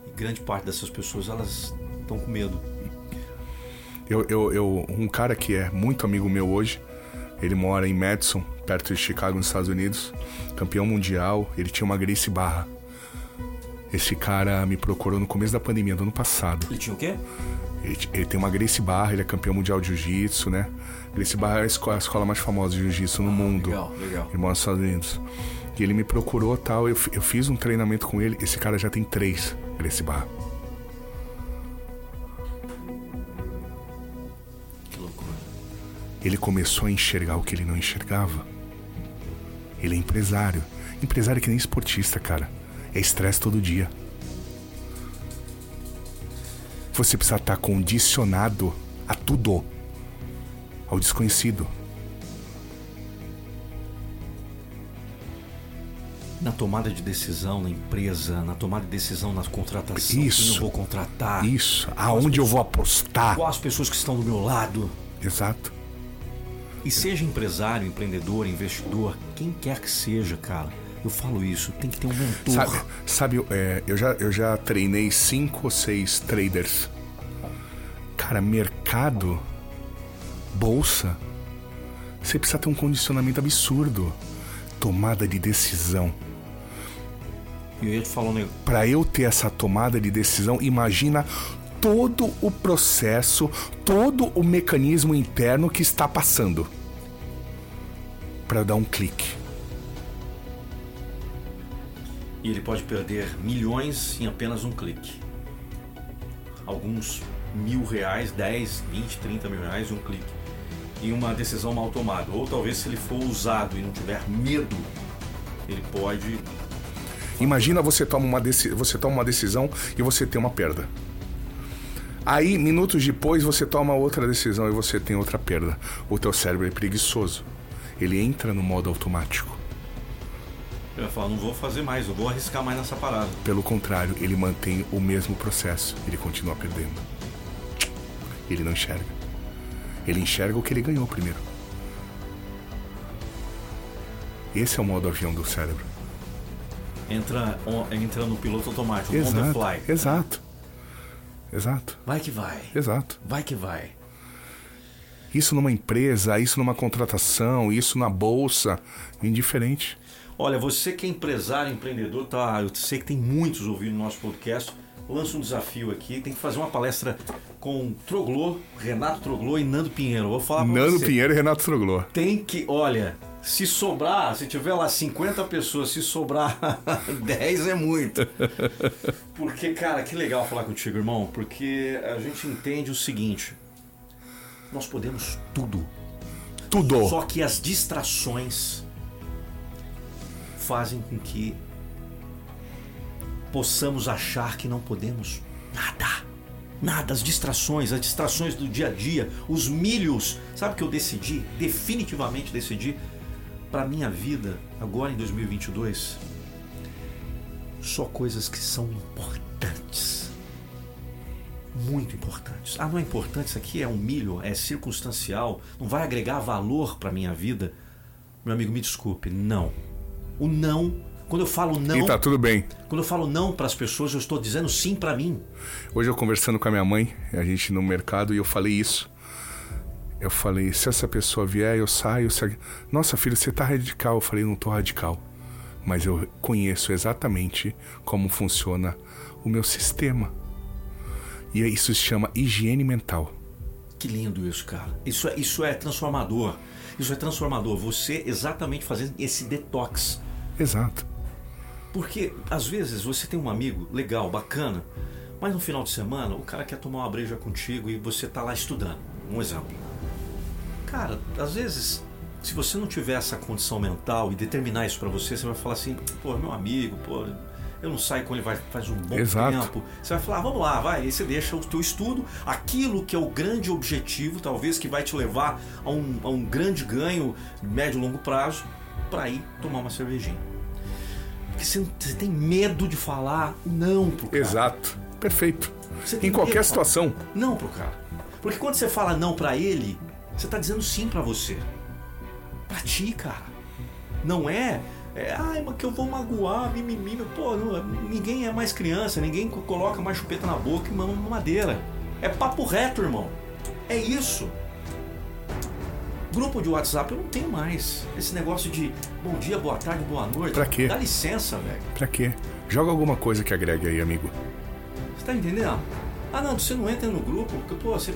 E grande parte dessas pessoas elas estão com medo. Eu, eu, eu, um cara que é muito amigo meu hoje, ele mora em Madison, perto de Chicago, nos Estados Unidos, campeão mundial. Ele tinha uma Grace Barra. Esse cara me procurou no começo da pandemia do ano passado. Ele tinha o quê? Ele, ele tem uma Grace Barra, ele é campeão mundial de Jiu-Jitsu, né? Grace Barra é a escola, a escola mais famosa de Jiu-Jitsu no ah, mundo. Legal, legal. Ele mora nos Estados Unidos. E ele me procurou tal, eu, eu fiz um treinamento com ele. Esse cara já tem três Grace Barra. Que loucura. Ele começou a enxergar o que ele não enxergava. Ele é empresário. Empresário que nem esportista, cara. É estresse todo dia. Você precisa estar condicionado a tudo, ao desconhecido. Na tomada de decisão na empresa, na tomada de decisão na contratação, isso, quem eu vou contratar. Isso, aonde eu vou apostar. Quais as pessoas que estão do meu lado. Exato. E seja empresário, empreendedor, investidor, quem quer que seja, cara eu falo isso, tem que ter um mentor. Sabe, sabe é, eu, já, eu já treinei cinco ou seis traders. Cara, mercado, bolsa, você precisa ter um condicionamento absurdo. Tomada de decisão. Eu ia te falar um Para eu ter essa tomada de decisão, imagina todo o processo, todo o mecanismo interno que está passando para dar um clique. E ele pode perder milhões em apenas um clique. Alguns mil reais, 10, 20, 30 mil reais em um clique. Em uma decisão mal tomada. Ou talvez se ele for usado e não tiver medo, ele pode. Imagina você toma uma, você toma uma decisão e você tem uma perda. Aí, minutos depois, você toma outra decisão e você tem outra perda. O teu cérebro é preguiçoso. Ele entra no modo automático. Eu ia falar, não vou fazer mais, eu vou arriscar mais nessa parada. Pelo contrário, ele mantém o mesmo processo, ele continua perdendo. Ele não enxerga. Ele enxerga o que ele ganhou primeiro. Esse é o modo avião do cérebro. Entra, entra no piloto automático, exato, on the fly. Exato. Exato. Vai que vai. Exato. Vai que vai. Isso numa empresa, isso numa contratação, isso na bolsa, indiferente. Olha, você que é empresário, empreendedor, tá? Eu sei que tem muitos ouvindo nosso podcast. Lança um desafio aqui, tem que fazer uma palestra com Troglô, Renato Troglô e Nando Pinheiro. Vou falar pra Nando você. Pinheiro e Renato Troglô. Tem que, olha, se sobrar, se tiver lá 50 pessoas, se sobrar 10 é muito. Porque, cara, que legal falar contigo, irmão, porque a gente entende o seguinte: nós podemos tudo. Tudo. Só que as distrações fazem com que possamos achar que não podemos nada. Nada, as distrações, as distrações do dia a dia, os milhos. Sabe o que eu decidi? Definitivamente decidi para minha vida agora em 2022 só coisas que são importantes. Muito importantes. Ah, não é importante, isso aqui é um milho, é circunstancial, não vai agregar valor para minha vida. Meu amigo, me desculpe, não. O não Quando eu falo não. E tá tudo bem. Quando eu falo não para as pessoas, eu estou dizendo sim para mim. Hoje eu conversando com a minha mãe, a gente no mercado, e eu falei isso. Eu falei, se essa pessoa vier, eu saio. Se... Nossa, filho, você tá radical. Eu falei, não tô radical. Mas eu conheço exatamente como funciona o meu sistema. E isso se chama higiene mental. Que lindo isso, cara. Isso é, isso é transformador. Isso é transformador. Você exatamente fazendo esse detox. Exato. Porque às vezes você tem um amigo legal, bacana, mas no final de semana o cara quer tomar uma breja contigo e você tá lá estudando. Um exemplo. Cara, às vezes, se você não tiver essa condição mental e determinar isso para você, você vai falar assim, pô, meu amigo, pô, eu não saio com ele faz um bom Exato. tempo. Você vai falar, ah, vamos lá, vai. Aí você deixa o teu estudo, aquilo que é o grande objetivo, talvez que vai te levar a um, a um grande ganho médio e longo prazo, para ir tomar uma cervejinha. Porque você, você, tem medo de falar não pro cara. Exato. Perfeito. Em qualquer situação. Não pro cara. Porque quando você fala não para ele, você tá dizendo sim para você. Pra ti, cara. Não é é, ai, mas que eu vou magoar, mimimi. Pô, não, ninguém é mais criança, ninguém coloca mais chupeta na boca e mama madeira. É papo reto, irmão. É isso. Grupo de WhatsApp eu não tenho mais. Esse negócio de bom dia, boa tarde, boa noite. Pra quê? Dá licença, velho. Pra quê? Joga alguma coisa que agregue aí, amigo. Você tá entendendo? Ah, não, você não entra no grupo, porque, pô, você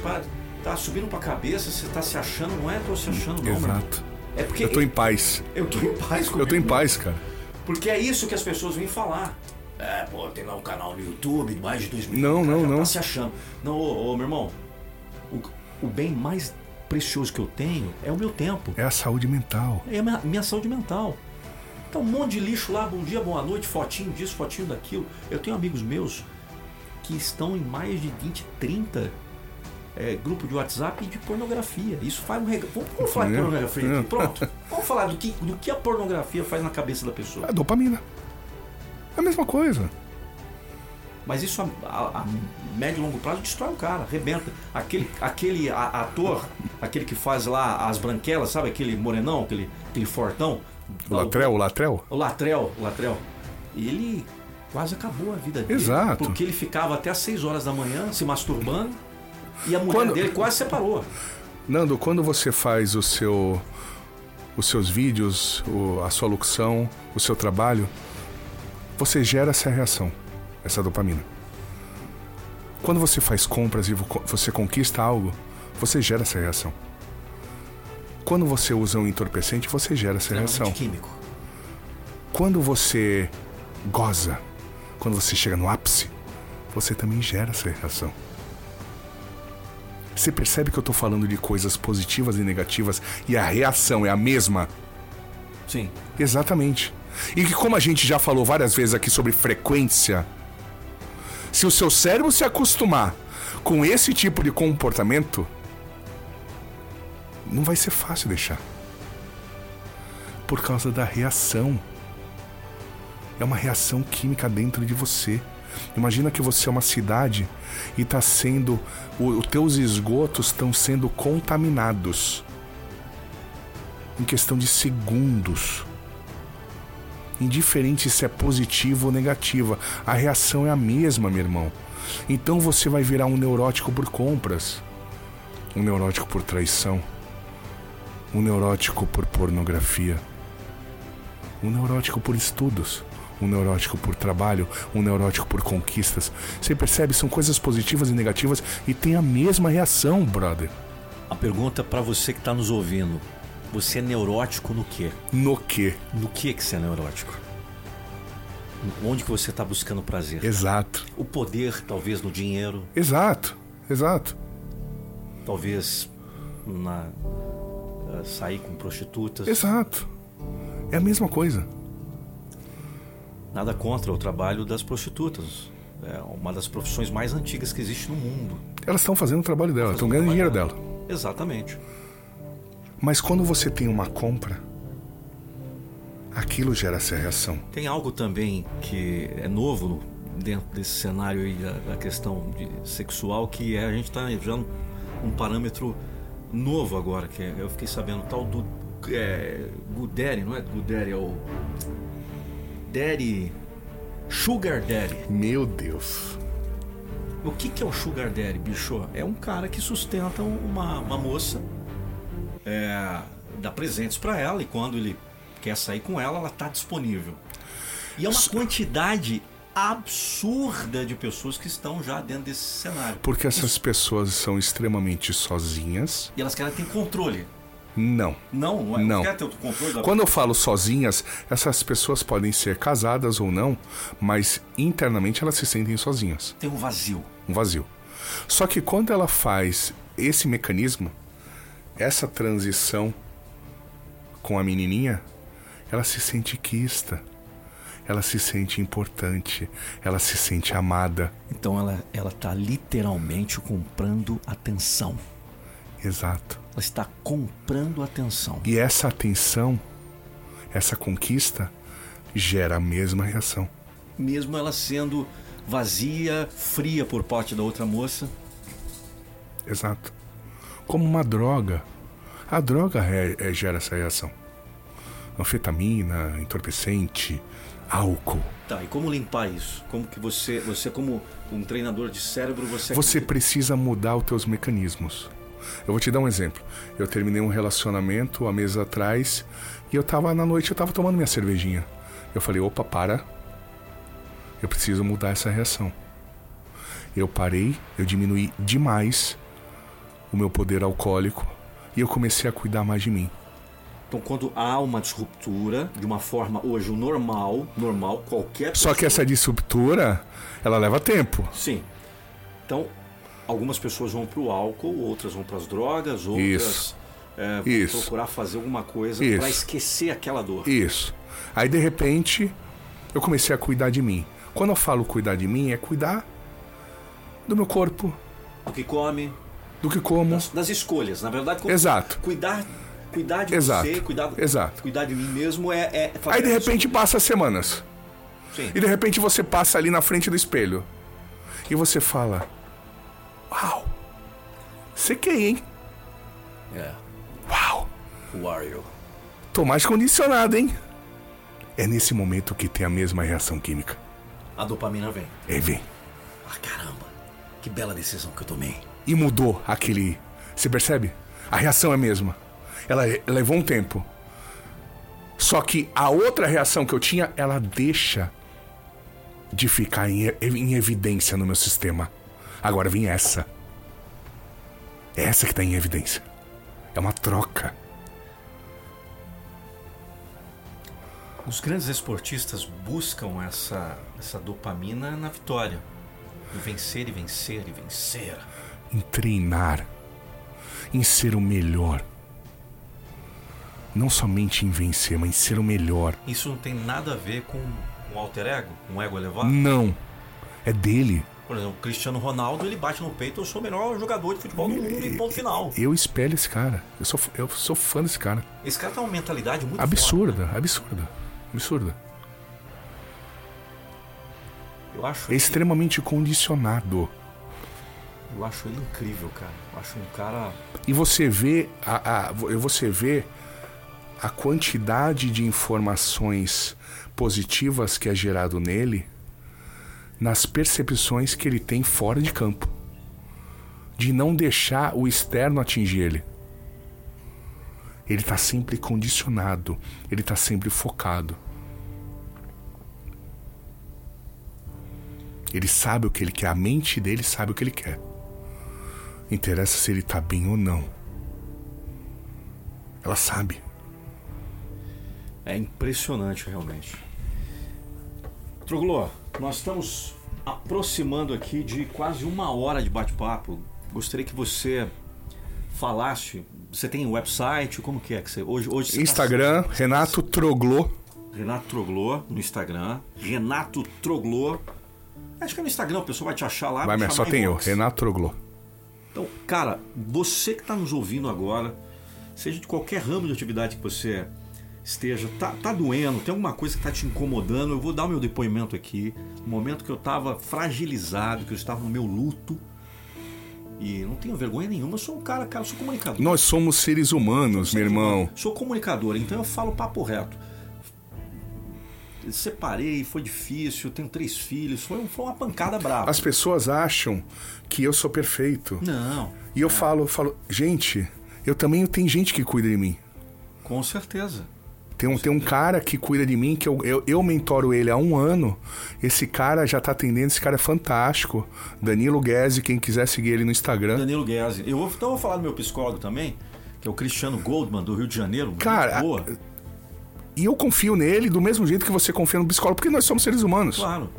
tá subindo pra cabeça, você tá se achando, não é? Tô se achando, não. Exato. Mano. É porque eu tô em paz. Eu tô em paz comigo. Eu tô em paz, cara. Porque é isso que as pessoas vêm falar. É, pô, tem lá um canal no YouTube, mais de 2 mil. Não, não, não. Tá se achando. Não, ô, ô meu irmão, o, o, bem mais precioso que eu tenho é o meu tempo. É a saúde mental. É a minha, minha saúde mental. Tá um monte de lixo lá, bom dia, boa noite, fotinho disso, fotinho daquilo. Eu tenho amigos meus que estão em mais de 20, 30 é, grupo de WhatsApp de pornografia. Isso faz um rega... Vamos, vamos falar de é. pornografia aqui. Pronto. Vamos falar do que, do que a pornografia faz na cabeça da pessoa. É dopamina. É a mesma coisa. Mas isso a, a, a, médio e longo prazo destrói o cara, arrebenta. Aquele, aquele ator, aquele que faz lá as branquelas, sabe? Aquele morenão, aquele, aquele fortão. O Latrel, o Latrel? O Latrel, o Latrel. Ele quase acabou a vida dele. Exato. Porque ele ficava até às 6 horas da manhã se masturbando e a mulher quando... dele quase separou. Nando, quando você faz o seu, os seus vídeos, o, a sua locução, o seu trabalho, você gera essa reação, essa dopamina. Quando você faz compras e você conquista algo, você gera essa reação. Quando você usa um entorpecente, você gera essa reação. químico. Quando você goza, quando você chega no ápice, você também gera essa reação. Você percebe que eu tô falando de coisas positivas e negativas e a reação é a mesma? Sim. Exatamente. E que, como a gente já falou várias vezes aqui sobre frequência, se o seu cérebro se acostumar com esse tipo de comportamento, não vai ser fácil deixar. Por causa da reação. É uma reação química dentro de você. Imagina que você é uma cidade e está sendo. Os teus esgotos estão sendo contaminados. Em questão de segundos. Indiferente se é positivo ou negativa, a reação é a mesma, meu irmão. Então você vai virar um neurótico por compras, um neurótico por traição, um neurótico por pornografia, um neurótico por estudos um neurótico por trabalho, um neurótico por conquistas. Você percebe? São coisas positivas e negativas e tem a mesma reação, brother. A pergunta para você que está nos ouvindo: você é neurótico no quê? No quê? No que que você é neurótico? Onde que você está buscando prazer? Exato. O poder, talvez no dinheiro. Exato, exato. Talvez na uh, sair com prostitutas. Exato. É a mesma coisa. Nada contra o trabalho das prostitutas. É uma das profissões mais antigas que existe no mundo. Elas estão fazendo o trabalho dela, estão ganhando dinheiro dela. Exatamente. Mas quando você tem uma compra, aquilo gera essa reação. Tem algo também que é novo dentro desse cenário aí da, da questão sexual, que é a gente está já um, um parâmetro novo agora, que é, eu fiquei sabendo tal do é, Guderi, não é Guderi, é o Daddy. Sugar Daddy. Meu Deus. O que, que é o Sugar Daddy, bicho? É um cara que sustenta uma, uma moça, é, dá presentes para ela e quando ele quer sair com ela, ela tá disponível. E é uma quantidade absurda de pessoas que estão já dentro desse cenário. Porque essas pessoas são extremamente sozinhas. E elas querem ter controle. Não. Não, não é. Não. Quer ter o controle da Quando eu falo sozinhas, essas pessoas podem ser casadas ou não, mas internamente elas se sentem sozinhas. Tem um vazio. um vazio. Só que quando ela faz esse mecanismo, essa transição com a menininha, ela se sente quista. Ela se sente importante, ela se sente amada. Então ela, ela tá literalmente comprando atenção. Exato. Ela está comprando atenção. E essa atenção, essa conquista, gera a mesma reação. Mesmo ela sendo vazia, fria por parte da outra moça. Exato. Como uma droga. A droga é- é- gera essa reação. Anfetamina, entorpecente, álcool. Tá, e como limpar isso? Como que você, você como um treinador de cérebro, você Você precisa mudar os teus mecanismos. Eu vou te dar um exemplo. Eu terminei um relacionamento há meses atrás e eu tava na noite, eu tava tomando minha cervejinha. Eu falei, opa, para. Eu preciso mudar essa reação. Eu parei, eu diminuí demais o meu poder alcoólico e eu comecei a cuidar mais de mim. Então quando há uma disruptura de uma forma hoje normal, normal qualquer Só que essa disruptura, ela leva tempo. Sim. Então, algumas pessoas vão para o álcool, outras vão para as drogas, outras Isso. é, vão Isso. procurar fazer alguma coisa para esquecer aquela dor. Isso. Aí de repente, eu comecei a cuidar de mim. Quando eu falo cuidar de mim, é cuidar do meu corpo, Do que come, do que como. das, das escolhas. Na verdade, como- Exato. cuidar, cuidar de Exato. você, cuidar, Exato. cuidar de mim mesmo é, é Aí de repente passa semanas. Sim. E de repente você passa ali na frente do espelho. E você fala: Uau! Sequei, hein? É. Uau! Who are you? Tô mais condicionado, hein? É nesse momento que tem a mesma reação química. A dopamina vem. Aí vem. Ah, caramba. Que bela decisão que eu tomei. E mudou aquele. Você percebe? A reação é a mesma. Ela levou um tempo. Só que a outra reação que eu tinha, ela deixa de ficar em, em evidência no meu sistema. Agora vem essa. É essa que tá em evidência. É uma troca. Os grandes esportistas buscam essa, essa dopamina na vitória. Vencer e vencer e vencer. Em treinar. Em ser o melhor. Não somente em vencer, mas em ser o melhor. Isso não tem nada a ver com um alter ego, um ego elevado. Não. É dele. Por exemplo, o Cristiano Ronaldo, ele bate no peito, eu sou o melhor jogador de futebol do mundo e ponto final. Eu espelho esse cara. Eu sou, eu sou fã desse cara. Esse cara tem uma mentalidade muito Absurda, forte, né? absurda. Absurda. Eu acho, É ele, extremamente condicionado. Eu acho ele incrível, cara. Eu acho um cara... E você vê a, a- você vê a quantidade de informações positivas que é gerado nele nas percepções que ele tem fora de campo. De não deixar o externo atingir ele. Ele está sempre condicionado, ele está sempre focado. Ele sabe o que ele quer, a mente dele sabe o que ele quer. Interessa se ele tá bem ou não. Ela sabe. É impressionante, realmente. Troglô, nós estamos aproximando aqui de quase uma hora de bate-papo. Gostaria que você falasse. Você tem um website? Como que é que você hoje hoje você tá- Instagram, Renato Troglô. Renato Troglô no Instagram. Renato Troglô. Acho que é no Instagram, o pessoal vai te achar lá. Vai, mas só tem eu. Renato Troglô. Então, cara, você que está nos ouvindo agora, seja de qualquer ramo de atividade que você esteja, tá, tá doendo, tem alguma coisa que está te incomodando, eu vou dar o meu depoimento aqui. No momento que eu estava fragilizado, que eu estava no meu luto. E não tenho vergonha nenhuma, eu sou um cara, cara, eu sou comunicador. Nós somos seres humanos, meu irmão. Sou comunicador, então eu falo papo reto. separei, foi difícil, tenho três filhos, foi, foi uma pancada brava. As pessoas acham que eu sou perfeito. Não. E eu falo, falo, gente, eu também tenho gente que cuida de mim. Com certeza. Tem um, tem um cara que cuida de mim, que eu, eu, eu mentoro ele há um ano. Esse cara já tá atendendo, esse cara é fantástico. Danilo Guese, quem quiser seguir ele no Instagram. Danilo Guese. Eu vou, então eu vou falar do meu psicólogo também, que é o Cristiano Goldman, do Rio de Janeiro. Cara, boa. E eu confio nele do mesmo jeito que você confia no psicólogo, porque nós somos seres humanos. Claro.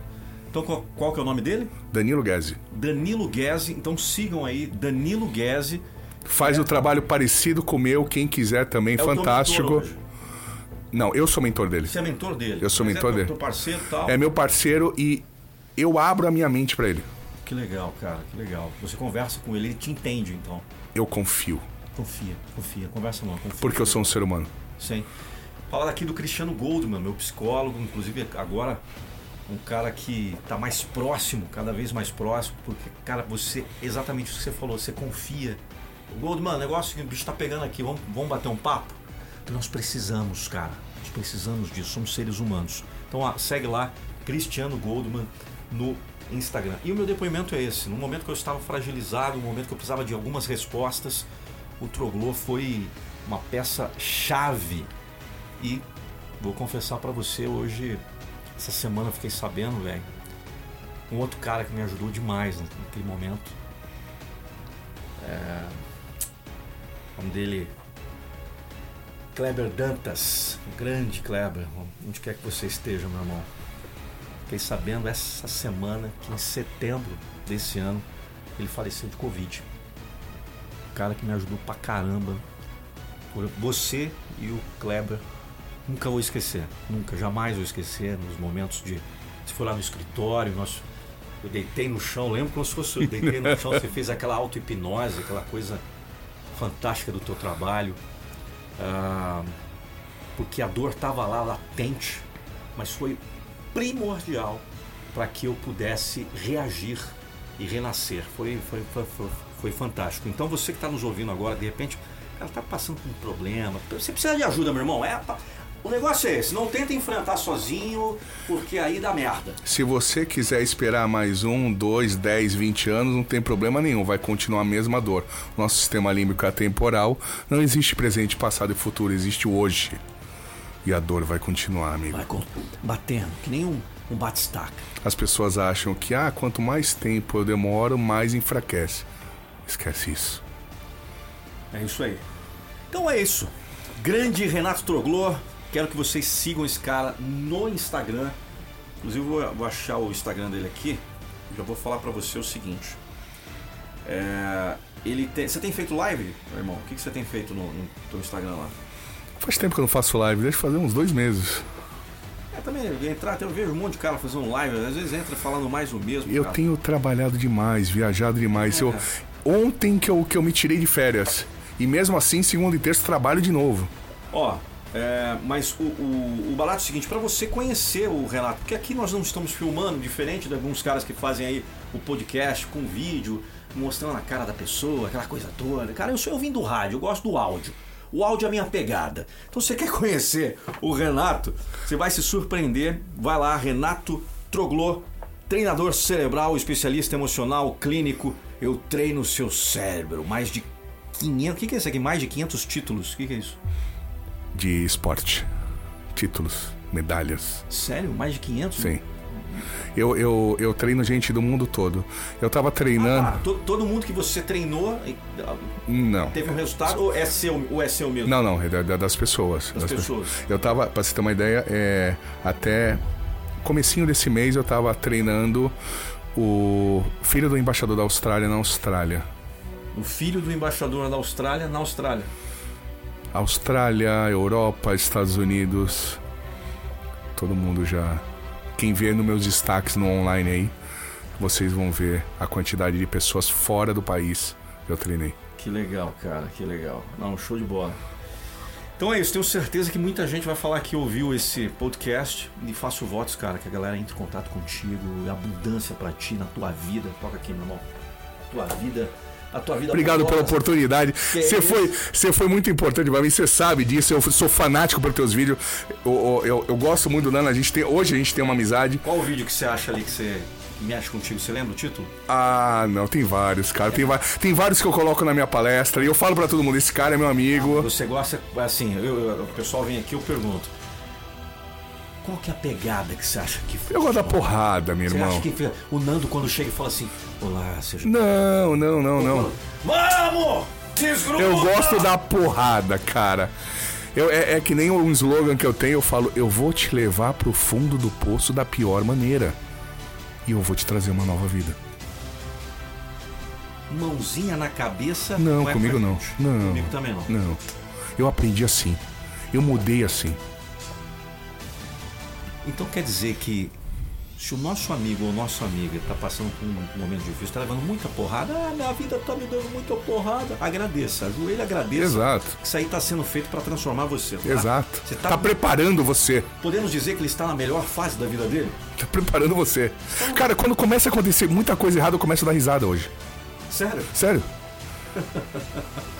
Então qual, qual que é o nome dele? Danilo Guese. Danilo Guese. Então sigam aí, Danilo Guese. Faz é. o trabalho parecido com o meu, quem quiser também, é fantástico. Não, eu sou mentor dele. Você é mentor dele? Eu sou Mas mentor é dele. Teu parceiro tal. É meu parceiro e eu abro a minha mente para ele. Que legal, cara, que legal. Você conversa com ele, ele te entende, então. Eu confio. Confia, confia. Conversa não, confia. Porque eu sou um ser humano. Sim. Falar aqui do Cristiano Goldman, meu psicólogo, inclusive agora um cara que está mais próximo, cada vez mais próximo, porque, cara, você, exatamente o que você falou, você confia. Goldman, negócio que o bicho está pegando aqui, vamos, vamos bater um papo? Nós precisamos, cara. Nós precisamos disso, somos seres humanos. Então ó, segue lá, Cristiano Goldman no Instagram. E o meu depoimento é esse. No momento que eu estava fragilizado, no momento que eu precisava de algumas respostas, o Troglô foi uma peça chave. E vou confessar para você hoje, essa semana eu fiquei sabendo, velho, um outro cara que me ajudou demais naquele momento. É... O nome dele Kleber Dantas, grande Kleber, onde quer que você esteja, meu irmão. Fiquei sabendo essa semana que em setembro desse ano ele faleceu de Covid. O cara que me ajudou pra caramba. Você e o Kleber, nunca vou esquecer, nunca, jamais vou esquecer nos momentos de. Você foi lá no escritório, nós, eu deitei no chão, lembro como se fosse eu deitei no chão, você fez aquela auto-hipnose, aquela coisa fantástica do teu trabalho. Ah, porque a dor estava lá latente, mas foi primordial para que eu pudesse reagir e renascer. Foi, foi, foi, foi, foi fantástico. Então você que está nos ouvindo agora, de repente, ela está passando por um problema. Você precisa de ajuda, meu irmão. É, o negócio é esse, não tenta enfrentar sozinho, porque aí dá merda. Se você quiser esperar mais um, dois, dez, vinte anos, não tem problema nenhum, vai continuar a mesma dor. Nosso sistema límbico é temporal, não existe presente, passado e futuro, existe o hoje. E a dor vai continuar, amigo. Vai batendo, que nem um, um bate-staca. As pessoas acham que, ah, quanto mais tempo eu demoro, mais enfraquece. Esquece isso. É isso aí. Então é isso. Grande Renato Troglô, Quero que vocês sigam esse cara no Instagram. Inclusive, vou, vou achar o Instagram dele aqui. Já vou falar para você o seguinte. É, ele tem, você tem feito live, meu irmão? O que, que você tem feito no, no teu Instagram lá? Faz tempo que eu não faço live, deixa eu fazer uns dois meses. É, também entrar, eu vejo um monte de cara fazendo live, às vezes entra falando mais o mesmo. Eu cara. tenho trabalhado demais, viajado demais. É. Eu, ontem que eu, que eu me tirei de férias. E mesmo assim, segunda e terça, trabalho de novo. Ó, é, mas o, o, o barato é o seguinte, para você conhecer o Renato, porque aqui nós não estamos filmando, diferente de alguns caras que fazem aí o podcast com vídeo, mostrando a cara da pessoa, aquela coisa toda. Cara, eu sou ouvindo do rádio, eu gosto do áudio. O áudio é a minha pegada. Então, você quer conhecer o Renato, você vai se surpreender. Vai lá, Renato Troglô, treinador cerebral, especialista emocional, clínico. Eu treino o seu cérebro. Mais de 500. O que é isso aqui? Mais de 500 títulos. O que é isso? De esporte. Títulos, medalhas. Sério? Mais de 500? Sim. Eu, eu, eu treino gente do mundo todo. Eu tava treinando. Ah, todo, todo mundo que você treinou não. teve um resultado ou é seu, ou é seu mesmo? Não, não, é das pessoas. Das, das pessoas. Eu tava, pra você ter uma ideia, é, até comecinho desse mês eu tava treinando o filho do embaixador da Austrália na Austrália. O filho do embaixador da Austrália na Austrália. Austrália, Europa, Estados Unidos. Todo mundo já. Quem vê nos meus destaques no online aí, vocês vão ver a quantidade de pessoas fora do país que eu treinei. Que legal, cara, que legal. Não, show de bola. Então é isso, tenho certeza que muita gente vai falar que ouviu esse podcast e faço votos, cara, que a galera entre em contato contigo, abundância para ti na tua vida. Toca aqui, meu irmão. Tua vida a tua vida Obrigado pela oportunidade. Você isso? foi, você foi muito importante pra mim, você sabe disso. Eu sou fanático pelos teus vídeos. Eu, eu, eu gosto muito do Nando. A gente tem, hoje a gente tem uma amizade. Qual o vídeo que você acha ali que você que mexe contigo? Você lembra o título? Ah, não, tem vários, cara. Tem, tem vários que eu coloco na minha palestra. E eu falo pra todo mundo: esse cara é meu amigo. Você gosta, assim, eu- eu- o pessoal vem aqui, eu pergunto. Qual que é a pegada que você acha que Eu gosto da porrada, meu Você irmão. acha que o Nando quando chega e fala assim, olá, seja... Não, não, não, não. Vamos! Desgruda! Eu gosto da porrada, cara. Eu, é, é que nem um slogan que eu tenho, eu falo, eu vou te levar pro fundo do poço da pior maneira. E eu vou te trazer uma nova vida. Mãozinha na cabeça. Não, é comigo não. Não. Comigo também não. Não. Eu aprendi assim. Eu mudei assim. Então quer dizer que se o nosso amigo ou nossa amiga está passando por um momento difícil, está levando muita porrada, ah, minha vida está me dando muita porrada, agradeça, ajoelha, agradeça. Exato. Que isso aí está sendo feito para transformar você. tá? Exato. Você Tá tá, preparando você. Podemos dizer que ele está na melhor fase da vida dele? Tá preparando você. Cara, quando começa a acontecer muita coisa errada, eu começo a dar risada hoje. Sério? Sério.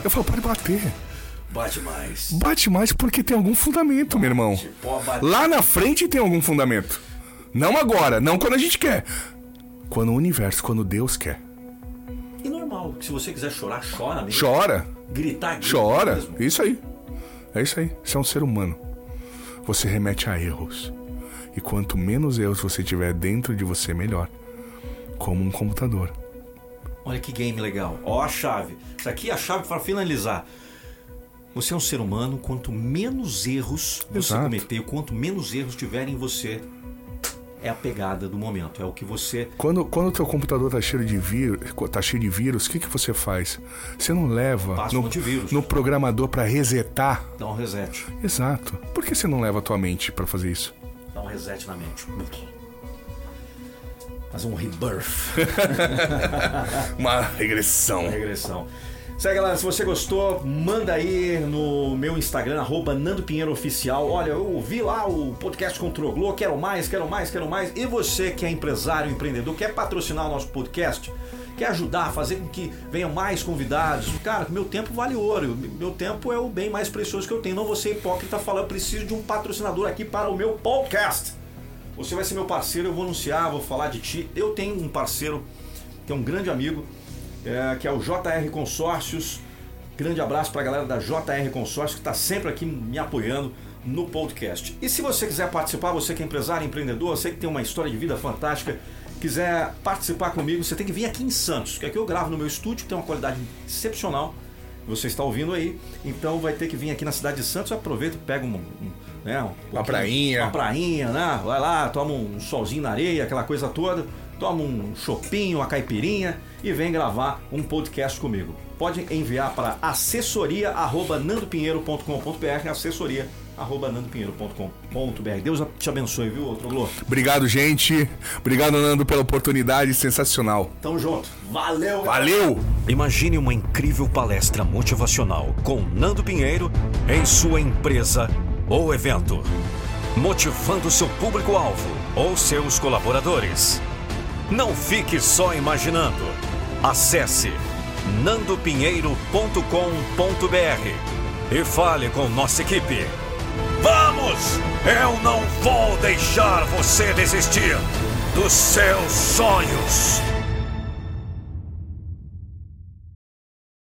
Eu falo, pode bater. Bate mais. Bate mais porque tem algum fundamento, meu irmão. Pô, bate. Lá na frente tem algum fundamento. Não agora, não quando a gente quer. Quando o universo, quando Deus quer. E normal, se você quiser chorar, chora mesmo. Chora, Gritar, grita chora. mesmo. Isso aí. É isso aí. Você é um ser humano. Você remete a erros. E quanto menos erros você tiver dentro de você, melhor. Como um computador. Olha que game legal. Ó a chave. Isso aqui é a chave para finalizar. Você é um ser humano, quanto menos erros você Exato. cometer, quanto menos erros tiverem em você, é a pegada do momento. É o que você. Quando, quando o teu computador tá cheio de vírus, tá cheio de vírus, o que, que você faz? Você não leva Passa no, antivírus. no programador para resetar? Dá um reset. Exato. Por que você não leva a tua mente para fazer isso? Dá um reset na mente. Fazer um rebirth. Uma regressão. regressão. Segue galera, se você gostou, manda aí no meu Instagram, arroba Nando Pinheiro Oficial. Olha, eu ouvi lá o podcast Controlou, quero mais, quero mais, quero mais. E você que é empresário, empreendedor, quer patrocinar o nosso podcast, quer ajudar, fazer com que venham mais convidados. Cara, meu tempo vale ouro, meu tempo é o bem mais precioso que eu tenho. Não ser hipócrita falar, eu preciso de um patrocinador aqui para o meu podcast. Você vai ser meu parceiro, eu vou anunciar, vou falar de ti. Eu tenho um parceiro, que é um grande amigo, é, que é o JR Consórcios. Grande abraço para a galera da JR Consórcios que está sempre aqui me apoiando no podcast. E se você quiser participar, você que é empresário, empreendedor, você que tem uma história de vida fantástica, quiser participar comigo, você tem que vir aqui em Santos, que aqui eu gravo no meu estúdio, que tem uma qualidade excepcional. Você está ouvindo aí, então vai ter que vir aqui na cidade de Santos. Aproveita, pega um, um, né, um pouquinho- prainha. uma prainha, né? Vai lá, toma um solzinho na areia, aquela coisa toda, toma um chopinho, uma caipirinha e vem gravar um podcast comigo. Pode enviar para assessoria@nandopinheiro.com.br, assessoria@nandopinheiro.com.br. Deus te abençoe, viu, outro Glô? Obrigado, gente. Obrigado, Nando, pela oportunidade. Sensacional. Tamo junto. Valeu. Valeu! Imagine uma incrível palestra motivacional com Nando Pinheiro em sua empresa ou evento, motivando seu público-alvo ou seus colaboradores. Não fique só imaginando. Acesse nandopinheiro.com.br e fale com nossa equipe. Vamos! Eu não vou deixar você desistir dos seus sonhos.